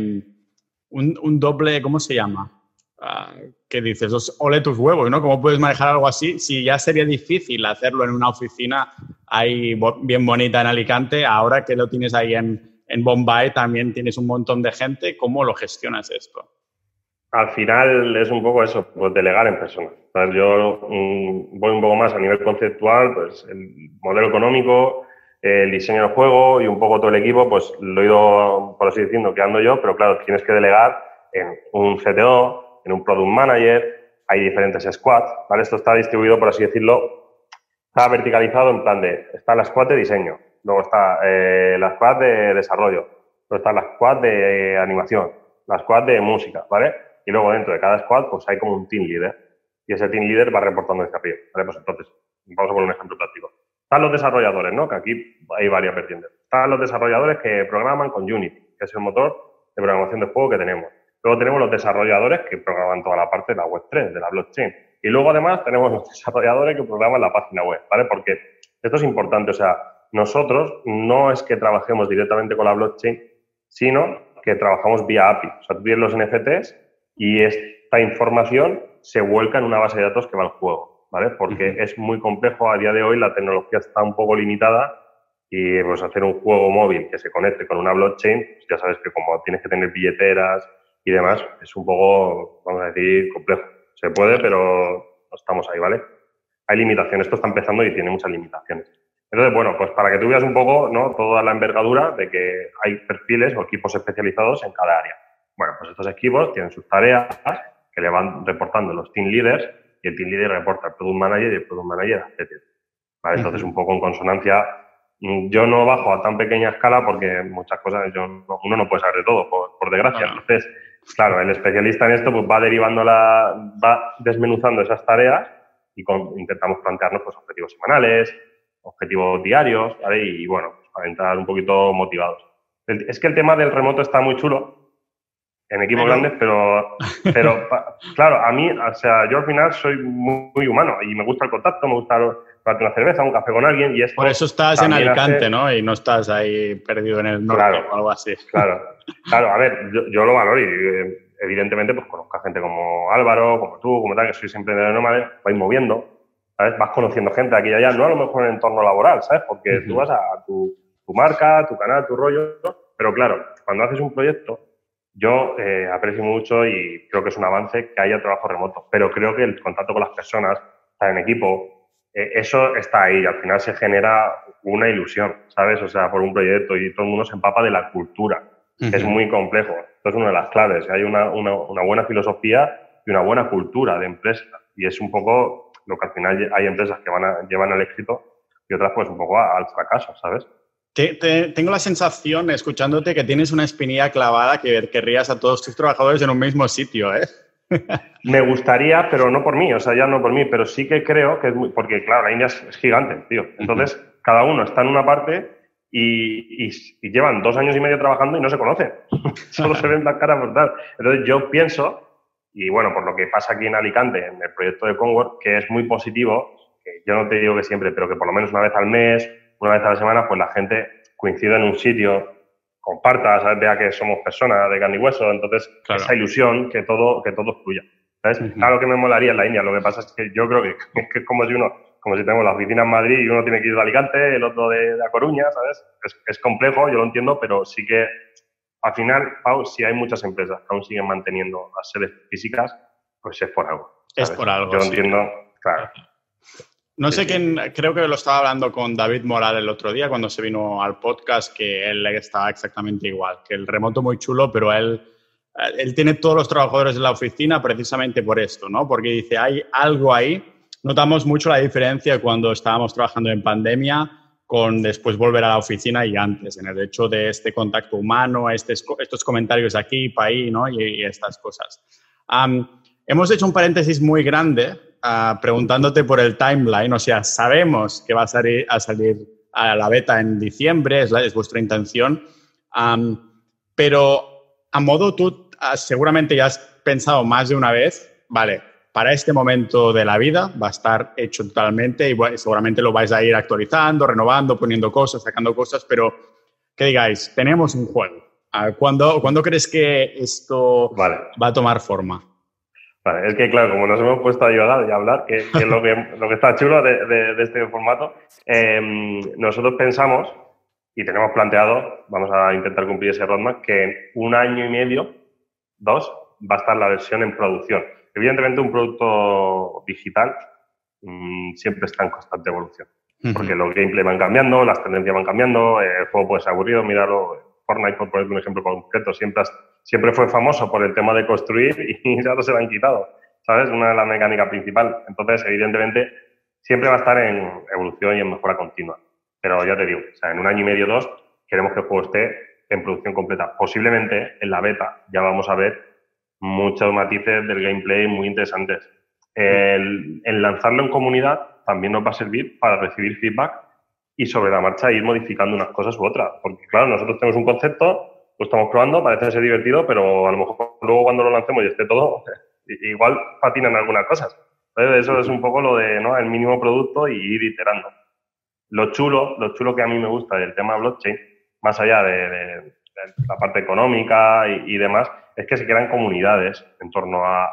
mm, un, doble, ¿cómo se llama? Ah, ¿Qué dices? Ole tus huevos, ¿no? ¿Cómo puedes manejar algo así? Si ya sería difícil hacerlo en una oficina ahí bien bonita en Alicante, ahora que lo tienes ahí en, en Bombay también tienes un montón de gente, ¿cómo lo gestionas esto? Al final es un poco eso, pues delegar en personas. Yo mm, voy un poco más a nivel conceptual, pues el modelo económico, el diseño del juego y un poco todo el equipo, pues lo he ido, por así decirlo, quedando yo, pero claro, tienes que delegar en un CTO, en un Product Manager, hay diferentes squads, ¿vale? Esto está distribuido, por así decirlo, está verticalizado en plan de, está la squad de diseño, luego está eh, la squad de desarrollo, luego está la squad de animación, la squad de música, ¿vale? Y luego dentro de cada squad, pues hay como un team leader y ese team leader va reportando hacia arriba. ¿vale? Pues entonces, vamos a poner un ejemplo práctico. Están los desarrolladores, ¿no? Que aquí hay varias vertientes. Están los desarrolladores que programan con Unity, que es el motor de programación de juego que tenemos. Luego tenemos los desarrolladores que programan toda la parte de la Web3, de la blockchain. Y luego además tenemos los desarrolladores que programan la página web, ¿vale? Porque esto es importante, o sea, nosotros no es que trabajemos directamente con la blockchain, sino que trabajamos vía API. O sea, tú tienes los NFTs y esta información se vuelca en una base de datos que va al juego, ¿vale? Porque es muy complejo, a día de hoy la tecnología está un poco limitada y pues hacer un juego móvil que se conecte con una blockchain, pues, ya sabes que como tienes que tener billeteras y demás, es un poco, vamos a decir, complejo. Se puede, pero no estamos ahí, ¿vale? Hay limitaciones, esto está empezando y tiene muchas limitaciones. Entonces, bueno, pues para que tú veas un poco ¿no? toda la envergadura de que hay perfiles o equipos especializados en cada área. Bueno, pues estos equipos tienen sus tareas que le van reportando los team leaders y el team leader reporta al product manager y el product manager a ¿Vale? Entonces, un poco en consonancia, mm, yo no bajo a tan pequeña escala porque muchas cosas yo uno no puede saber de todo, por, desgracia. Entonces, claro, el especialista en esto pues va derivando la, va desmenuzando esas tareas y intentamos plantearnos pues objetivos semanales, objetivos diarios, ¿vale? Y, bueno, pues, para entrar un poquito motivados. es que el tema del remoto está muy chulo en equipos grandes, pero, pero claro, a mí, o sea, yo al final soy muy, humano y me gusta el contacto, me gusta tomarte una cerveza, un café con alguien y esto Por eso estás en Alicante, ¿no? Y no estás ahí perdido en el norte o algo así. Claro, claro, a ver, yo, lo valoro y eh, evidentemente pues conozco a gente como Álvaro, como tú, como tal, que soy siempre de nómade, vais moviendo, ¿sabes? Vas conociendo gente aquí y allá, no a lo mejor en el entorno laboral, ¿sabes? Porque tú vas a tu, tu marca, tu canal, tu rollo, pero claro, cuando haces un proyecto yo eh, aprecio mucho y creo que es un avance que haya trabajo remoto, pero creo que el contacto con las personas, estar en equipo, eh, eso está ahí al final se genera una ilusión, ¿sabes? O sea, por un proyecto y todo el mundo se empapa de la cultura. Es muy complejo. Esto es una de las claves. Hay una, una, una, buena filosofía y una buena cultura de empresa. Y es un poco lo que al final hay empresas que van a, llevan al éxito y otras pues un poco al fracaso, ¿sabes? Tengo la sensación, escuchándote, que tienes una espinilla clavada que querrías a todos tus trabajadores en un mismo sitio, ¿eh? Me gustaría, pero no por mí, o sea, ya no por mí, pero sí que creo que es muy, porque claro, la India es, gigante, tío. Entonces, cada uno está en una parte y, llevan dos años y medio trabajando y no se conocen. Solo se ven la cara por tal. Entonces, yo pienso, y bueno, por lo que pasa aquí en Alicante, en el proyecto de Conword, que es muy positivo, que yo no te digo que siempre, pero que por lo menos una vez al mes una vez a la semana, pues la gente coincida en un sitio, comparta, ¿sabes? vea que somos personas de carne y hueso, entonces esa ilusión que todo, que todo fluya. ¿sabes? Claro que me molaría en la India, lo que pasa es que yo creo que, es como si uno, como si tenemos la oficina en Madrid y uno tiene que ir de Alicante, el otro de, La Coruña, ¿sabes? Es, es, complejo, yo lo entiendo, pero sí que al final, Pau, si hay muchas empresas que aún siguen manteniendo las sedes físicas, pues es por algo. Es por algo. Yo lo entiendo, claro. No sé quién, creo que lo estaba hablando con David Moral el otro día cuando se vino al podcast, que él estaba exactamente igual, que el remoto muy chulo, pero él, él tiene todos los trabajadores en la oficina precisamente por esto, ¿no? Porque dice, hay algo ahí. Notamos mucho la diferencia cuando estábamos trabajando en pandemia con después volver a la oficina y antes, en el hecho de este contacto humano, este, estos comentarios aquí, para ahí, ¿no? Y, estas cosas. hemos hecho un paréntesis muy grande preguntándote por el timeline, o sea, sabemos que va a salir, a salir a la beta en diciembre, es, es vuestra intención. pero a modo tú ah, seguramente ya has pensado más de una vez, vale, para este momento de la vida va a estar hecho totalmente y seguramente lo vais a ir actualizando, renovando, poniendo cosas, sacando cosas, pero que digáis, tenemos un juego. ¿Cuándo, ¿cuándo crees que esto va a tomar forma? Vale, es que claro, como nos hemos puesto a ayudar y a hablar, que, es lo que, lo que está chulo de, este formato, em, nosotros pensamos y tenemos planteado, vamos a intentar cumplir ese roadmap, que en un año y medio, dos, va a estar la versión en producción. Evidentemente, un producto digital mm, siempre está en constante evolución. Porque los gameplay van cambiando, las tendencias van cambiando, el juego puede ser aburrido. Mirarlo, Fortnite, por poner un ejemplo concreto, siempre, siempre fue famoso por el tema de construir y ya no se lo han quitado. ¿Sabes? Una de las mecánicas principales. Entonces, evidentemente, siempre va a estar en evolución y en mejora continua. Pero ya te digo, o sea, en un año y medio, dos, queremos que el juego esté en producción completa. Posiblemente en la beta ya vamos a ver muchos matices del gameplay muy interesantes. El, lanzarlo en comunidad también nos va a servir para recibir feedback y sobre la marcha ir modificando unas cosas u otras. Porque, claro, nosotros tenemos un concepto, lo estamos probando, parece ser divertido, pero a lo mejor luego cuando lo lancemos y esté todo, igual patinan algunas cosas. Entonces, eso es un poco lo de ¿no? el mínimo producto y ir iterando. Lo chulo, lo chulo que a mí me gusta del tema blockchain, más allá de, la parte económica y demás, es que se crean comunidades en torno a,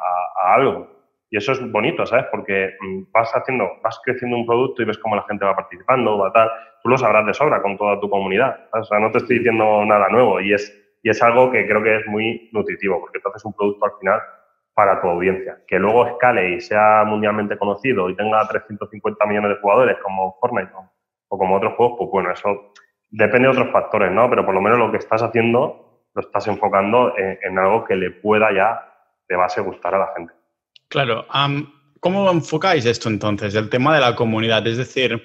algo. Y eso es bonito, ¿sabes? Porque mm, vas haciendo, vas creciendo un producto y ves cómo la gente va participando, va tal. Tú lo sabrás de sobra con toda tu comunidad. O sea, no te estoy diciendo nada nuevo y es, y es algo que creo que es muy nutritivo porque tú haces un producto al final para tu audiencia. Que luego escale y sea mundialmente conocido y tenga 350 millones de jugadores como Fortnite o como otros juegos, pues bueno, eso depende de otros factores, ¿no? Pero por lo menos lo que estás haciendo lo estás enfocando en, algo que le pueda ya de base gustar a la gente. Claro. ¿Cómo enfocáis esto entonces, el tema de la comunidad? Es decir,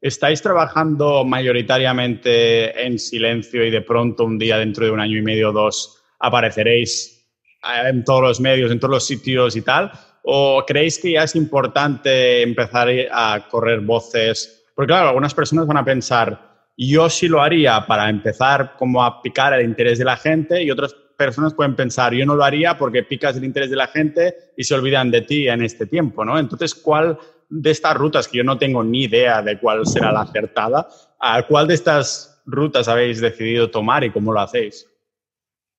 ¿estáis trabajando mayoritariamente en silencio y de pronto un día dentro de un año y medio o dos apareceréis eh, en todos los medios, en todos los sitios y tal? ¿O creéis que ya es importante empezar a correr voces? Porque claro, algunas personas van a pensar, yo sí lo haría para empezar como a picar el interés de la gente y otras personas pueden pensar, yo no lo haría porque picas el interés de la gente y se olvidan de ti en este tiempo, ¿no? Entonces, ¿cuál de estas rutas, que yo no tengo ni idea de cuál será la acertada, ¿a cuál de estas rutas habéis decidido tomar y cómo lo hacéis?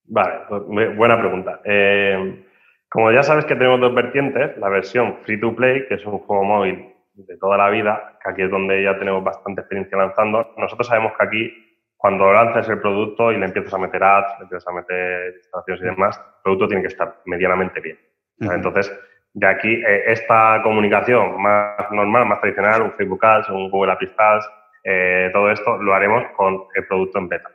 Vale, pues, buena pregunta. Eh, como ya sabes que tenemos dos vertientes, la versión free to play, que es un juego móvil de toda la vida, que aquí es donde ya tenemos bastante experiencia lanzando, nosotros sabemos que aquí, cuando lanzas el producto y le empiezas a meter ads, le empiezas a meter instalaciones y demás, el producto tiene que estar medianamente bien. Entonces, de aquí, eh, esta comunicación más normal, más tradicional, un Facebook Ads, un Google Ads, eh, todo esto lo haremos con el producto en beta.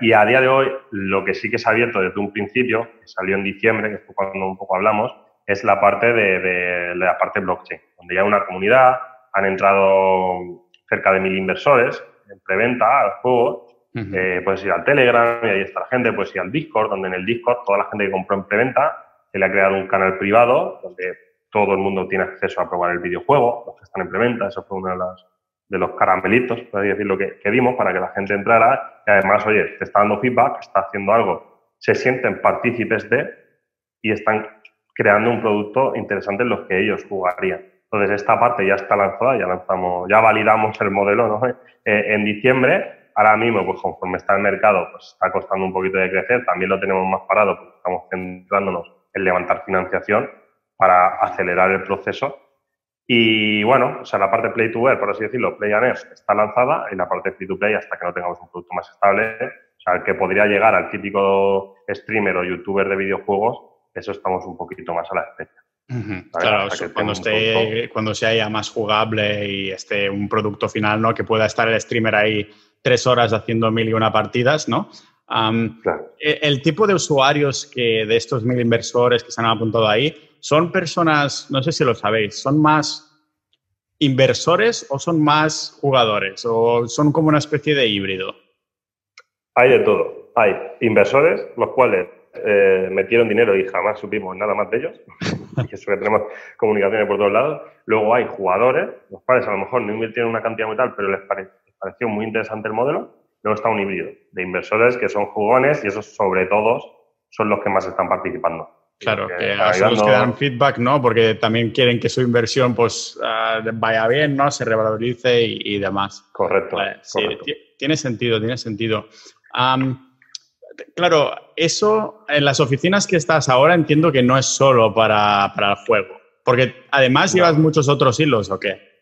Y a día de hoy, lo que sí que se ha abierto desde un principio, que salió en diciembre, que fue cuando un poco hablamos, es la parte de, la parte blockchain, donde ya una comunidad, han entrado cerca de mil inversores en preventa al juego. Eh, puedes ir al Telegram y ahí está la gente, puedes ir al Discord, donde en el Discord toda la gente que compró en preventa se le ha creado un canal privado donde todo el mundo tiene acceso a probar el videojuego, los que están en preventa, eso fue uno de los, de los caramelitos, por decir lo que, que dimos para que la gente entrara y además, oye, te está dando feedback, está haciendo algo, se sienten partícipes de y están creando un producto interesante en los que ellos jugarían. Entonces, esta parte ya está lanzada, ya lanzamos, ya validamos el modelo ¿no? Eh, en diciembre. Ahora mismo, pues conforme está el mercado, pues está costando un poquito de crecer. También lo tenemos más parado porque estamos centrándonos en levantar financiación para acelerar el proceso. Y bueno, o sea, la parte Play to Wear, por así decirlo, Play and está lanzada y la parte Free to Play hasta que no tengamos un producto más estable, o sea, el que podría llegar al típico streamer o youtuber de videojuegos, eso estamos un poquito más a la Claro, cuando, esté, cuando sea ya más jugable y esté un producto final, ¿no? Que pueda estar el streamer ahí tres horas haciendo mil y una partidas, ¿no? E, el, tipo de usuarios que de estos mil inversores que se han apuntado ahí son personas, no sé si lo sabéis, son más inversores o son más jugadores o son como una especie de híbrido. Hay de todo. Hay inversores, los cuales eh, metieron dinero y jamás supimos nada más de ellos. y eso que tenemos comunicaciones por todos lados. Luego hay jugadores, los cuales a lo mejor no invirtieron una cantidad muy tal, pero les, pareció muy interesante el modelo. Luego está un híbrido de inversores que son jugones y esos sobre todo son los que más están participando. Claro, que a los que dan feedback, ¿no? Porque también quieren que su inversión pues ah, vaya bien, ¿no? Se revalorice y, demás. Correcto. sí, tiene sentido, tiene sentido. Claro, eso en las oficinas que estás ahora entiendo que no es solo para, para el juego, porque además llevas muchos otros hilos, ¿o qué?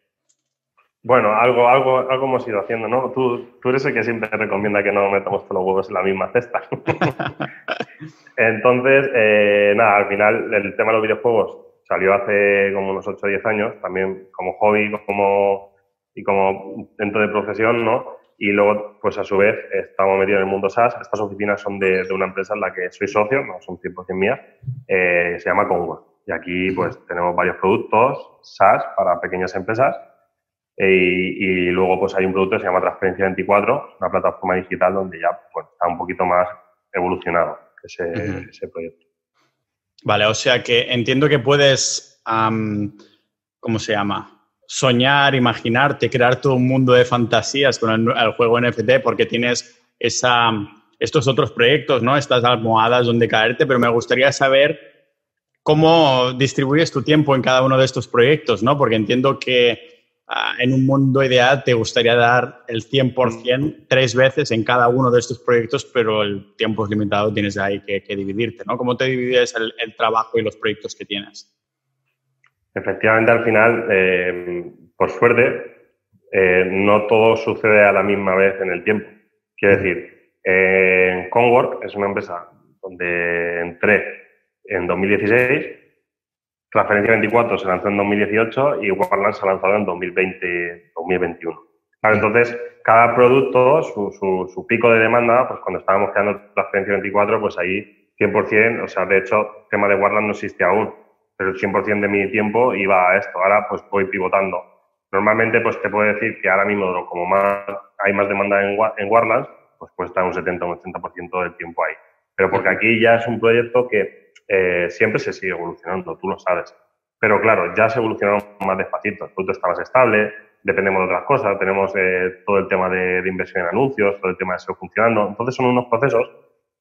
Bueno, algo, algo, algo hemos ido haciendo, ¿no? Tú, tú eres el que siempre recomienda que no metamos todos los huevos en la misma cesta. Entonces, eh, nada, al final el tema de los videojuegos salió hace como unos 8 o 10 años, también como hobby como, y como dentro de profesión, ¿no? Y luego, pues a su vez, estamos metidos en el mundo SaaS. Estas oficinas son de, de una empresa en la que soy socio, no son 100% mías, eh, se llama Conwa. Y aquí, pues, tenemos varios productos SaaS para pequeñas empresas y, luego pues hay un producto que se llama Transferencia 24, una plataforma digital donde ya pues, está un poquito más evolucionado ese, ese proyecto. Vale, o sea que entiendo que puedes, ¿cómo se llama? Soñar, imaginarte, crear todo un mundo de fantasías con el, juego NFT porque tienes esa, estos otros proyectos, ¿no? Estas almohadas donde caerte, pero me gustaría saber cómo distribuyes tu tiempo en cada uno de estos proyectos, ¿no? Porque entiendo que Ah, en un mundo ideal te gustaría dar el 100% tres veces en cada uno de estos proyectos, pero el tiempo es limitado, tienes ahí que, dividirte, ¿no? ¿Cómo te divides el, trabajo y los proyectos que tienes? Efectivamente, al final, eh, por suerte, eh, no todo sucede a la misma vez en el tiempo. Quiero decir, eh, Conwork es una empresa donde entré en 2016 Transferencia 24 se lanzó en 2018 y Warland se ha lanzado en 2020-2021. entonces, cada producto, su, su, pico de demanda, pues cuando estábamos creando Transferencia 24, pues ahí 100%, o sea, de hecho, el tema de Warland no existe aún, pero el 100% de mi tiempo iba a esto. Ahora, pues voy pivotando. Normalmente, pues te puedo decir que ahora mismo, como más hay más demanda en, en Warland, pues puede estar un 70 o un 80% del tiempo ahí. Pero porque aquí ya es un proyecto que eh, siempre se sigue evolucionando, tú lo sabes. Pero claro, ya se evolucionaron más despacito. El producto está más estable, dependemos de otras cosas, tenemos eh, todo el tema de, inversión en anuncios, todo el tema de SEO funcionando. Entonces son unos procesos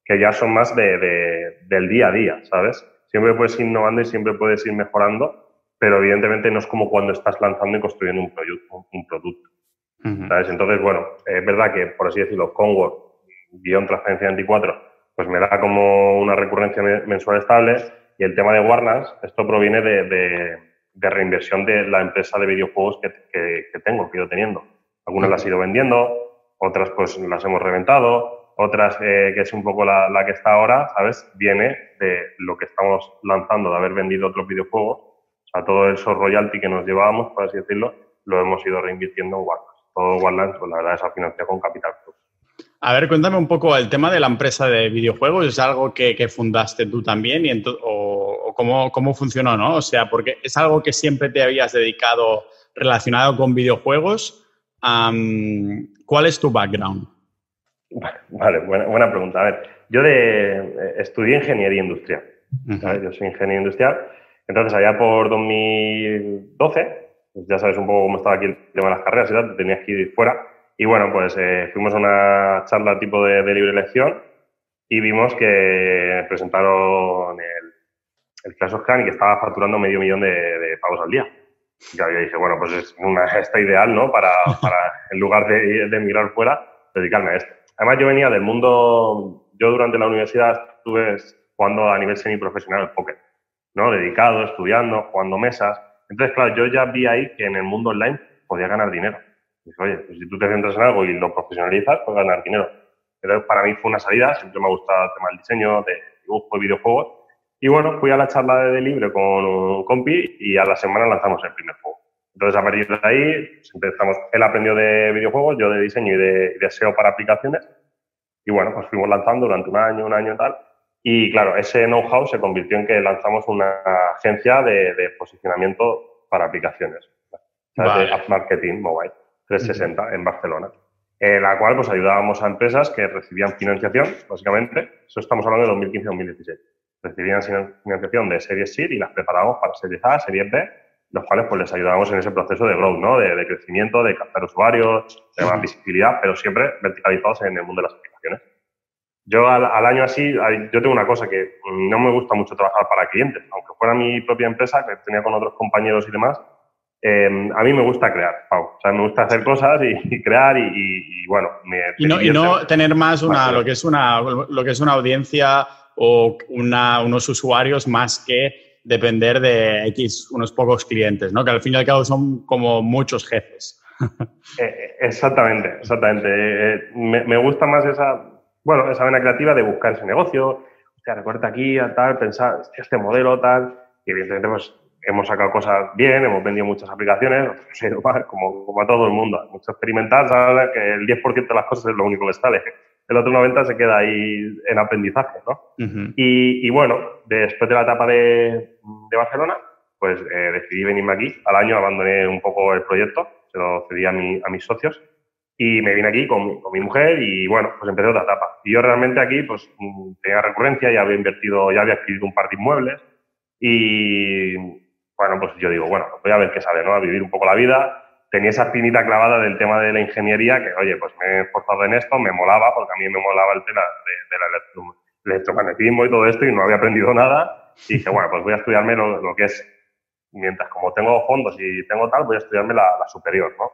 que ya son más de, del día a día, ¿sabes? Siempre puedes ir innovando y siempre puedes ir mejorando, pero evidentemente no es como cuando estás lanzando y construyendo un, un producto. ¿sabes? Entonces, bueno, es verdad que, por así decirlo, Conword, guion transferencia 24, pues me da como una recurrencia mensual estable. Y el tema de Warners, esto proviene de, reinversión de la empresa de videojuegos que, tengo, que he ido teniendo. Algunas las he ido vendiendo, otras pues las hemos reventado, otras eh, que es un poco la, que está ahora, ¿sabes? Viene de lo que estamos lanzando, de haber vendido otros videojuegos. O sea, todo eso royalty que nos llevábamos, por así decirlo, lo hemos ido reinvirtiendo en Warners. Todo Warlands, pues la verdad, es financiado con Capital a ver, cuéntame un poco el tema de la empresa de videojuegos. ¿Es algo que, fundaste tú también y o, cómo, funcionó, no? O sea, porque es algo que siempre te habías dedicado relacionado con videojuegos. ¿Cuál es tu background? Vale, buena, pregunta. A ver, yo de, eh, estudié ingeniería industrial. Yo soy ingeniero industrial. Entonces, allá por 2012, pues ya sabes un poco cómo estaba aquí el tema de las carreras y tal, tenías que ir fuera. Y bueno, pues eh, fuimos a una charla tipo de, libre elección y vimos que presentaron el, el Clash of Clans y que estaba facturando medio millón de, pagos al día. Y yo dije, bueno, pues es una gesta ideal, ¿no? Para, para en lugar de, de mirar fuera, dedicarme a esto. Además, yo venía del mundo, yo durante la universidad estuve jugando a nivel semiprofesional el póker, ¿no? Dedicado, estudiando, jugando mesas. Entonces, claro, yo ya vi ahí que en el mundo online podía ganar dinero oye, pues si tú te centras en algo y lo profesionalizas, puedes ganar dinero. Pero para mí fue una salida, siempre me ha gustado el tema del diseño, de dibujo y videojuegos. Y bueno, fui a la charla de libre con un compi y a la semana lanzamos el primer juego. Entonces, a partir de ahí, pues, empezamos. Él aprendió de videojuegos, yo de diseño y de, SEO para aplicaciones. Y bueno, pues fuimos lanzando durante un año, un año y tal. Y claro, ese know-how se convirtió en que lanzamos una agencia de, posicionamiento para aplicaciones, de app marketing mobile. 360 en Barcelona, en la cual pues ayudábamos a empresas que recibían financiación, básicamente, eso estamos hablando de 2015-2016, recibían financiación de series SID y las preparábamos para series A, series B los cuales pues les ayudamos en ese proceso de growth, ¿no? De, crecimiento, de captar usuarios, de más visibilidad, pero siempre verticalizados en el mundo de las aplicaciones. Yo al, año así, yo tengo una cosa que no me gusta mucho trabajar para clientes, aunque fuera mi propia empresa, que tenía con otros compañeros y demás, em, a mí me gusta crear, Pau. O sea, me gusta hacer cosas y, crear y, bueno. Me, y, no, y no tener más una, lo que es una, lo que es una audiencia o una, unos usuarios más que depender de X, unos pocos clientes, ¿no? Que al fin y al cabo son como muchos jefes. Eh, exactamente, exactamente. Eh, me, me gusta más esa, bueno, esa vena creativa de buscar ese negocio, hostia, recorta aquí, a tal, pensar, este modelo, tal, y evidentemente pues hemos sacado cosas bien, hemos vendido muchas aplicaciones, como, como a todo el mundo, mucho experimentar, sabes que el 10% de las cosas es lo único que sale, el otro 90% se queda ahí en aprendizaje, ¿no? y, bueno, después de la etapa de, de Barcelona, pues eh, decidí venirme aquí, al año abandoné un poco el proyecto, se lo cedí a, mi, a mis socios, y me vine aquí con, con, mi mujer y bueno, pues empecé otra etapa. Y yo realmente aquí pues tenía recurrencia, ya había invertido, ya había adquirido un par de inmuebles y bueno, pues yo digo, bueno, voy a ver qué sale, ¿no? A vivir un poco la vida. Tenía esa espinita clavada del tema de la ingeniería que, oye, pues me he esforzado en esto, me molaba, porque a mí me molaba el tema del de electromagnetismo y todo esto y no había aprendido nada. Y dije, bueno, pues voy a estudiarme lo, lo que es, mientras como tengo fondos y tengo tal, voy a estudiarme la, la superior, ¿no?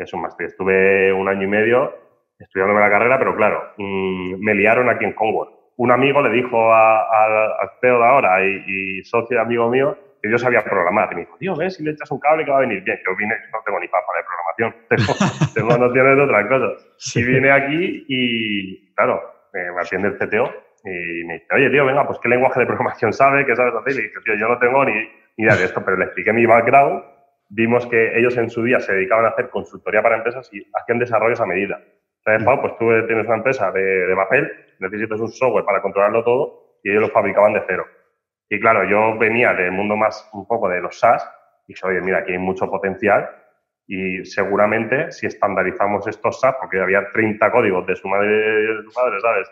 que es un máster. Estuve un año y medio estudiándome la carrera, pero claro, mm, me liaron aquí en Congo. Un amigo le dijo al CEO de ahora y, socio y amigo mío que yo sabía programar. Y me dijo, tío, ves si le echas un cable que va a venir bien. Yo vine, no tengo ni papa de programación, tengo, tengo nociones de otras cosas. Y vine aquí y, claro, me atiende el CTO y me dice, oye, tío, venga, pues qué lenguaje de programación sabe, qué sabes hacer. Y dije, tío, yo no tengo ni, ni idea de esto, pero le expliqué mi background vimos que ellos en su día se dedicaban a hacer consultoría para empresas y hacían desarrollos a medida. Entonces, Pau, pues tú tienes una empresa de, de papel, necesitas un software para controlarlo todo y ellos lo fabricaban de cero. Y claro, yo venía del mundo más un poco de los SaaS y dije, oye, mira, aquí hay mucho potencial y seguramente si estandarizamos estos SaaS, porque había 30 códigos de su madre, de su padre ¿sabes?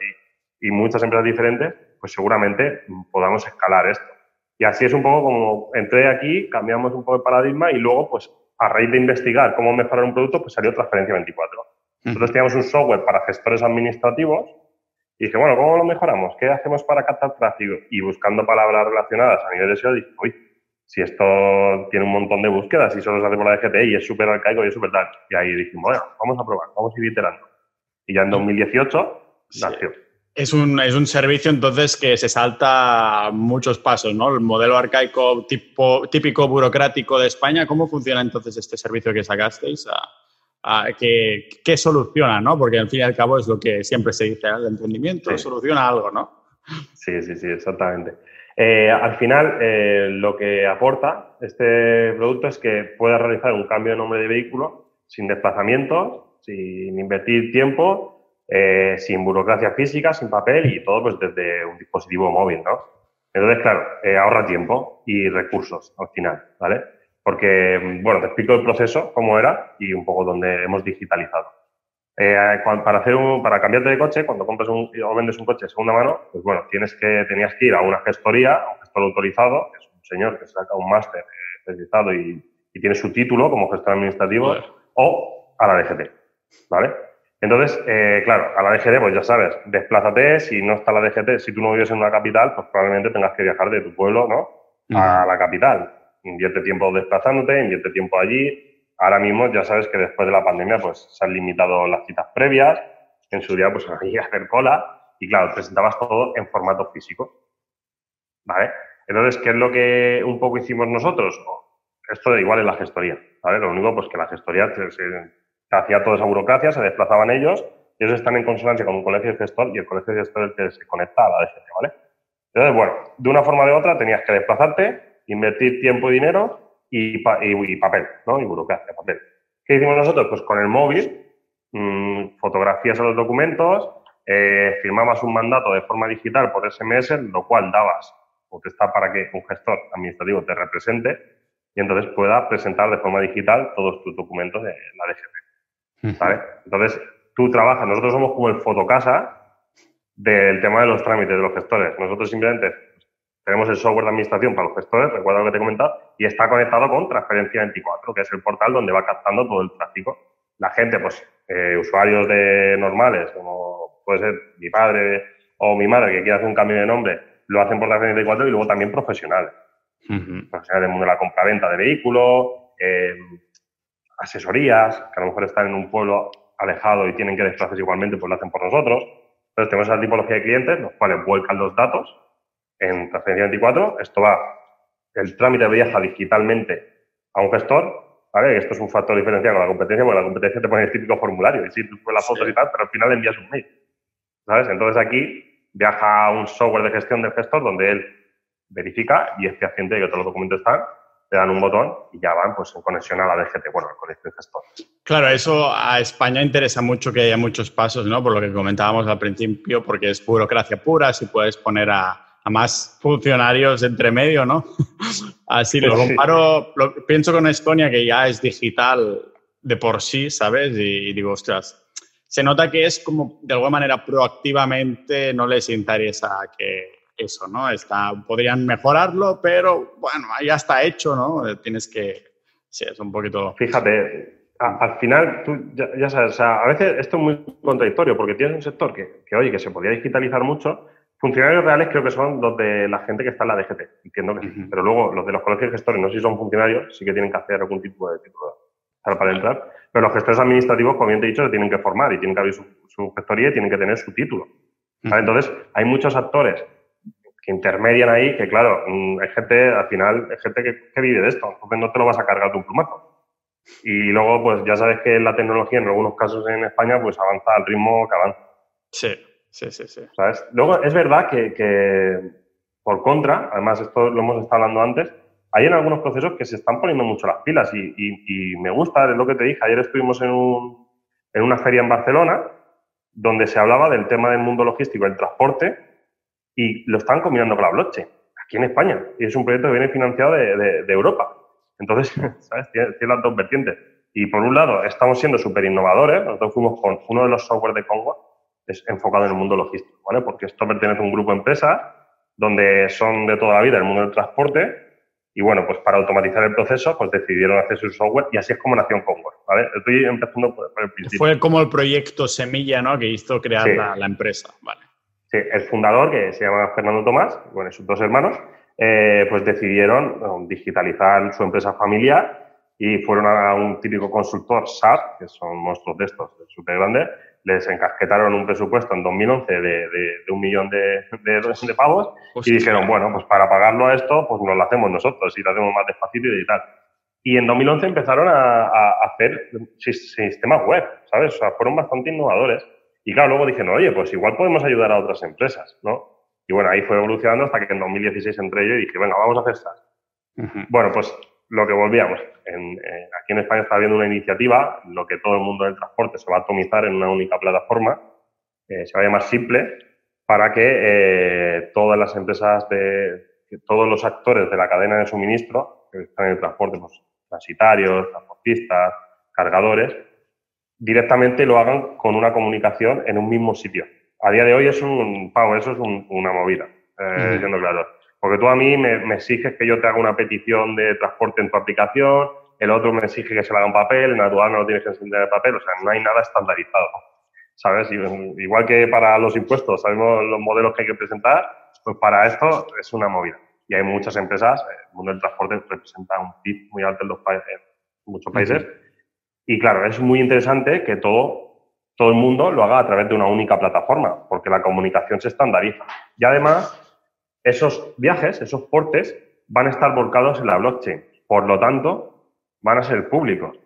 Y, y muchas empresas diferentes, pues seguramente podamos escalar esto. Y así es un poco como entré aquí, cambiamos un poco el paradigma y luego, pues, a raíz de investigar cómo mejorar un producto, pues salió Transferencia 24. Nosotros teníamos un software para gestores administrativos y dije, bueno, ¿cómo lo mejoramos? ¿Qué hacemos para captar tráfico? Y buscando palabras relacionadas a nivel de SEO, dije, uy, si esto tiene un montón de búsquedas y solo se hace por la DGT y es súper arcaico y es súper tal. Y ahí dijimos, bueno, vamos a probar, vamos a ir iterando. Y ya en 2018 nació. Es un, es un, servicio entonces que se salta muchos pasos, ¿no? El modelo arcaico tipo, típico burocrático de España, ¿cómo funciona entonces este servicio que sacasteis? A, ¿qué, ¿qué, soluciona, no? Porque al fin y al cabo es lo que siempre se dice, el emprendimiento soluciona algo, ¿no? Sí, sí, sí, exactamente. Eh, al final, eh, lo que aporta este producto es que puedes realizar un cambio de nombre de vehículo sin desplazamientos, sin invertir tiempo eh, sin burocracia física, sin papel y todo pues desde un dispositivo móvil, ¿no? Entonces, claro, ahorra tiempo y recursos al final, ¿vale? Porque, bueno, te explico el proceso, cómo era y un poco dónde hemos digitalizado. Eh, para, hacer un, para cambiarte de coche, cuando compras un, o vendes un coche de segunda mano, pues bueno, tienes que, tenías que ir a una gestoría, a un gestor autorizado, que es un señor que saca un máster especializado y, y, tiene su título como gestor administrativo, o a la DGT, ¿vale? Entonces, eh, claro, a la DGT, pues ya sabes, desplázate, si no está la DGT, si tú no vives en una capital, pues probablemente tengas que viajar de tu pueblo, ¿no? A la capital. Invierte tiempo desplazándote, invierte tiempo allí. Ahora mismo ya sabes que después de la pandemia, pues se han limitado las citas previas. En su día, pues había que hacer cola. Y claro, presentabas todo en formato físico. ¿Vale? Entonces, ¿qué es lo que un poco hicimos nosotros? Esto de igual en la gestoría, ¿vale? Lo único, pues que la gestoría se, hacía toda esa burocracia, se desplazaban ellos, ellos están en consonancia con un colegio de gestor y el colegio de gestor es el que se conecta a la DGT, ¿vale? Entonces, bueno, de una forma o de otra tenías que desplazarte, invertir tiempo y dinero y, papel, ¿no? Y burocracia, papel. ¿Qué hicimos nosotros? Pues con el móvil, mmm, fotografías a los documentos, eh, firmabas un mandato de forma digital por SMS, lo cual dabas potestad para que un gestor administrativo te represente y entonces pueda presentar de forma digital todos tus documentos de la DGT. Entonces, tú trabajas, nosotros somos como el fotocasa del tema de los trámites de los gestores. Nosotros simplemente tenemos el software de administración para los gestores, recuerda lo que te he comentado, y está conectado con Transferencia 24, que es el portal donde va captando todo el tráfico. La gente, pues, eh, usuarios de normales, como puede ser mi padre o mi madre, que quiere hacer un cambio de nombre, lo hacen por Transferencia 24 y luego también profesionales. Profesionales del mundo de la compraventa de vehículos, eh, asesorías, que a lo mejor están en un pueblo alejado y tienen que desplazarse igualmente, pues lo hacen por nosotros. Entonces tenemos esa tipología de clientes, los cuales vuelcan los datos en transferencia 24. Esto va, el trámite viaja digitalmente a un gestor, ¿vale? Esto es un factor diferencial con la competencia, porque la competencia te pone el típico formulario, y sí, tú las fotos y tal, pero al final envías un mail, ¿sabes? Entonces aquí viaja a un software de gestión del gestor donde él verifica y es fehaciente de que todos los documentos están te dan un botón y ya van pues en conexión a la DGT, bueno, con este gestor. Claro, eso a España interesa mucho que haya muchos pasos, ¿no? Por lo que comentábamos al principio, porque es burocracia pura, si puedes poner a, más funcionarios entre medio, ¿no? Así lo comparo, lo, pienso con Estonia, que ya es digital de por sí, ¿sabes? Y, y digo, ostras, se nota que es como de alguna manera proactivamente no les interesa que eso, ¿no? Está, podrían mejorarlo, pero bueno, ya está hecho, ¿no? Tienes que, sí, es un poquito... Fíjate, al final, tú ya, sabes, o sea, a veces esto es muy contradictorio porque tienes un sector que, que, oye, que se podría digitalizar mucho. Funcionarios reales creo que son los de la gente que está en la DGT, entiendo que pero luego los de los colegios gestores, no sé si son funcionarios, sí que tienen que hacer algún tipo de título para entrar, pero los gestores administrativos, como bien te he dicho, se tienen que formar y tienen que abrir su, su gestoría y tienen que tener su título. Entonces, hay muchos actores intermedian ahí, que claro, mm, hay gente, al final, hay gente que, vive de esto, entonces no te lo vas a cargar de un plumazo. Y luego, pues ya sabes que la tecnología en algunos casos en España, pues avanza al ritmo que avanza. Sí, sí, sí, sí. ¿Sabes? Luego, es verdad que, por contra, además esto lo hemos estado hablando antes, hay en algunos procesos que se están poniendo mucho las pilas y, y, me gusta, es lo que te dije, ayer estuvimos en, un, en una feria en Barcelona donde se hablaba del tema del mundo logístico, el transporte, y lo están combinando con la blockchain, aquí en España. Y es un proyecto que viene financiado de, Europa. Entonces, ¿sabes? Tiene, las dos vertientes. Y por un lado, estamos siendo súper innovadores. Nosotros fuimos con uno de los software de Congo, es enfocado en el mundo logístico, ¿vale? Porque esto pertenece a un grupo de empresas donde son de toda la vida el mundo del transporte. Y bueno, pues para automatizar el proceso, pues decidieron hacer su software y así es como nació Congo, ¿vale? Estoy empezando por, el principio. Fue como el proyecto semilla, ¿no? Que hizo crear la, la empresa, ¿vale? el fundador, que se llama Fernando Tomás, bueno, sus dos hermanos, eh, pues decidieron digitalizar su empresa familiar y fueron a un típico consultor SAP, que son monstruos de estos, súper grandes, les encasquetaron un presupuesto en 2011 de, de, un millón de, de, pavos y dijeron, bueno, pues para pagarlo a esto, pues nos lo hacemos nosotros y lo hacemos más despacito y tal. Y en 2011 empezaron a, a hacer sistemas web, ¿sabes? O sea, fueron bastante innovadores. Y claro, luego dijeron, oye, pues igual podemos ayudar a otras empresas, ¿no? Y bueno, ahí fue evolucionando hasta que en 2016 entré yo y dije, venga, vamos a hacer estas. Bueno, pues lo que volvíamos. Eh, aquí en España está habiendo una iniciativa, lo que todo el mundo del transporte se va a atomizar en una única plataforma, eh, se va a llamar Simple, para que eh, todas las empresas de, todos los actores de la cadena de suministro, que están en el transporte, pues transitarios, transportistas, cargadores, directamente lo hagan con una comunicación en un mismo sitio. A día de hoy es un, pago, eso es una movida, eh, claro. Porque tú a mí me, exiges que yo te haga una petición de transporte en tu aplicación, el otro me exige que se le haga en papel, en aduana no tienes que encender el papel, o sea, no hay nada estandarizado. ¿Sabes? Igual que para los impuestos sabemos los modelos que hay que presentar, pues para esto es una movida. Y hay muchas empresas, el mundo del transporte representa un PIB muy alto en, los países, en muchos países. Y claro, es muy interesante que todo, todo el mundo lo haga a través de una única plataforma, porque la comunicación se estandariza. Y además, esos viajes, esos portes, van a estar volcados en la blockchain. Por lo tanto, van a ser públicos.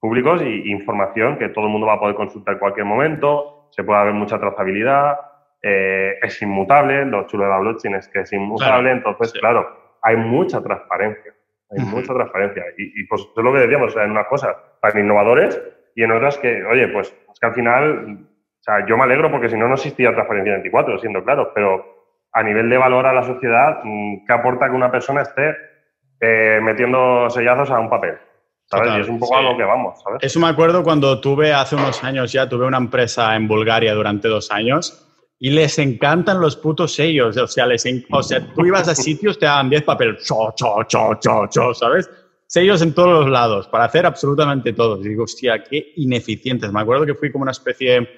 Públicos y información que todo el mundo va a poder consultar en cualquier momento, se puede haber mucha trazabilidad, eh, es inmutable, lo chulo de la blockchain es que es inmutable, entonces, claro, hay mucha transparencia. Hay mucha transparencia. Y, pues es lo que decíamos, o sea, en unas cosas tan innovadores y en otras que, oye, pues es que al final, o sea, yo me alegro porque si no, no existía transparencia 24, siendo claro, pero a nivel de valor a la sociedad, mm, ¿qué aporta que una persona esté eh, metiendo sellazos a un papel? ¿Sabes? y es un poco a lo que vamos, ¿sabes? Eso me acuerdo cuando tuve hace unos años ya, tuve una empresa en Bulgaria durante dos años y les encantan los putos sellos. O sea, les o sea tú ibas a sitios, te daban 10 papeles, cho, cho, cho, cho, cho, ¿sabes? Sellos en todos los lados, para hacer absolutamente todo. Y digo, hostia, qué ineficientes. Me acuerdo que fui como una especie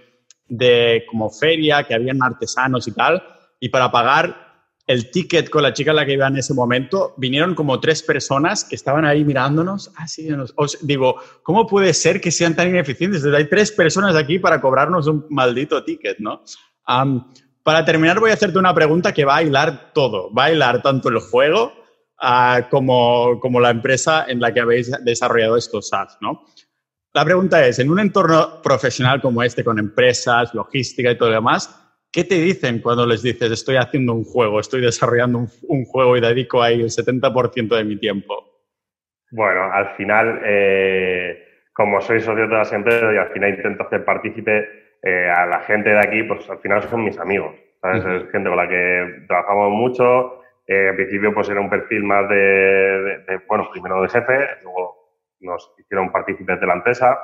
de como feria, que habían artesanos y tal, y para pagar el ticket con la chica en la que iba en ese momento, vinieron como tres personas que estaban ahí mirándonos. Ah, os, digo, ¿cómo puede ser que sean tan ineficientes? Hay tres personas aquí para cobrarnos un maldito ticket, ¿no? para terminar, voy a hacerte una pregunta que va a hilar todo. Va a hilar tanto el juego ah, como, como la empresa en la que habéis desarrollado estos SaaS, ¿no? La pregunta es, en un entorno profesional como este, con empresas, logística y todo lo demás, ¿Qué te dicen cuando les dices estoy haciendo un juego, estoy desarrollando un, juego y dedico ahí el 70% de mi tiempo? Bueno, al final, eh, como soy socio de las empresas y al final intento hacer partícipe eh, a la gente de aquí, pues al final son mis amigos, ¿sabes? Es gente con la que trabajamos mucho. Eh, al principio pues era un perfil más de, de, bueno, primero de jefe, luego nos hicieron partícipes de la empresa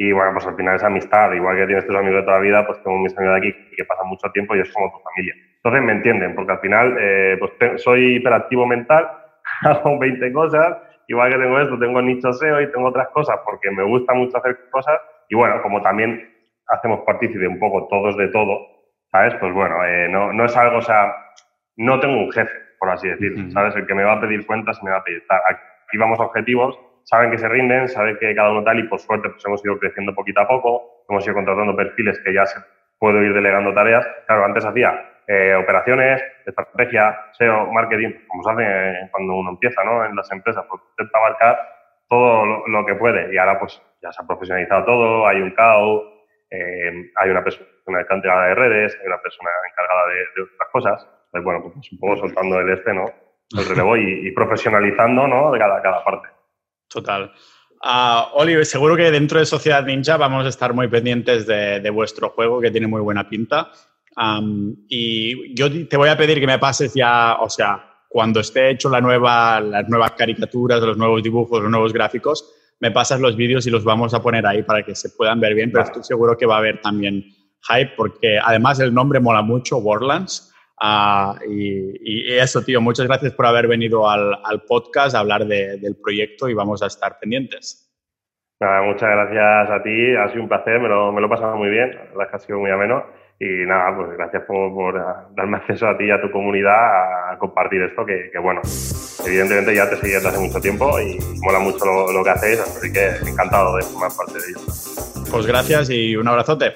y bueno, pues al final es amistad, igual que tienes tus amigos de toda la vida, pues tengo mis amigos de aquí que pasan mucho tiempo y es como tu familia. Entonces me entienden, porque al final eh, pues soy hiperactivo mental, hago 20 cosas, igual que tengo esto, tengo nicho SEO y tengo otras cosas porque me gusta mucho hacer cosas y bueno, como también hacemos partícipe un poco todos de todo, ¿sabes? Pues bueno, eh, no, no es algo, o sea, no tengo un jefe, por así decirlo, ¿sabes? El que me va a pedir cuentas y me va a pedir. Aquí vamos a objetivos saben que se rinden, saben que cada uno tal y por suerte pues hemos ido creciendo poquito a poco, hemos ido contratando perfiles que ya se puedo ir delegando tareas. Claro, antes hacía eh, operaciones, estrategia, SEO, marketing, como se hace cuando uno empieza ¿no? en las empresas, pues intenta abarcar todo lo, que puede y ahora pues ya se ha profesionalizado todo, hay un CAO, eh, hay una persona encargada de redes, hay una persona encargada de, otras cosas, pues bueno, pues un poco soltando el este, ¿no? El relevo y, y profesionalizando, ¿no? De cada, cada parte. Total. Uh, Oliver, seguro que dentro de Sociedad Ninja vamos a estar muy pendientes de, vuestro juego, que tiene muy buena pinta. y yo te voy a pedir que me pases ya, o sea, cuando esté hecho la nueva, las nuevas caricaturas, los nuevos dibujos, los nuevos gráficos, me pasas los vídeos y los vamos a poner ahí para que se puedan ver bien, pero estoy seguro que va a haber también hype, porque además el nombre mola mucho, Borderlands. Ah, y, eso, tío, muchas gracias por haber venido al, podcast a hablar del proyecto y vamos a estar pendientes. Nada, muchas gracias a ti, ha sido un placer, me lo, me lo he pasado muy bien, la verdad es que ha sido muy ameno y nada, pues gracias por, darme acceso a ti y a tu comunidad a compartir esto, que, bueno, evidentemente ya te seguí desde hace mucho tiempo y mola mucho lo, lo que hacéis, así que encantado de formar parte de ello. Pues gracias y un abrazote.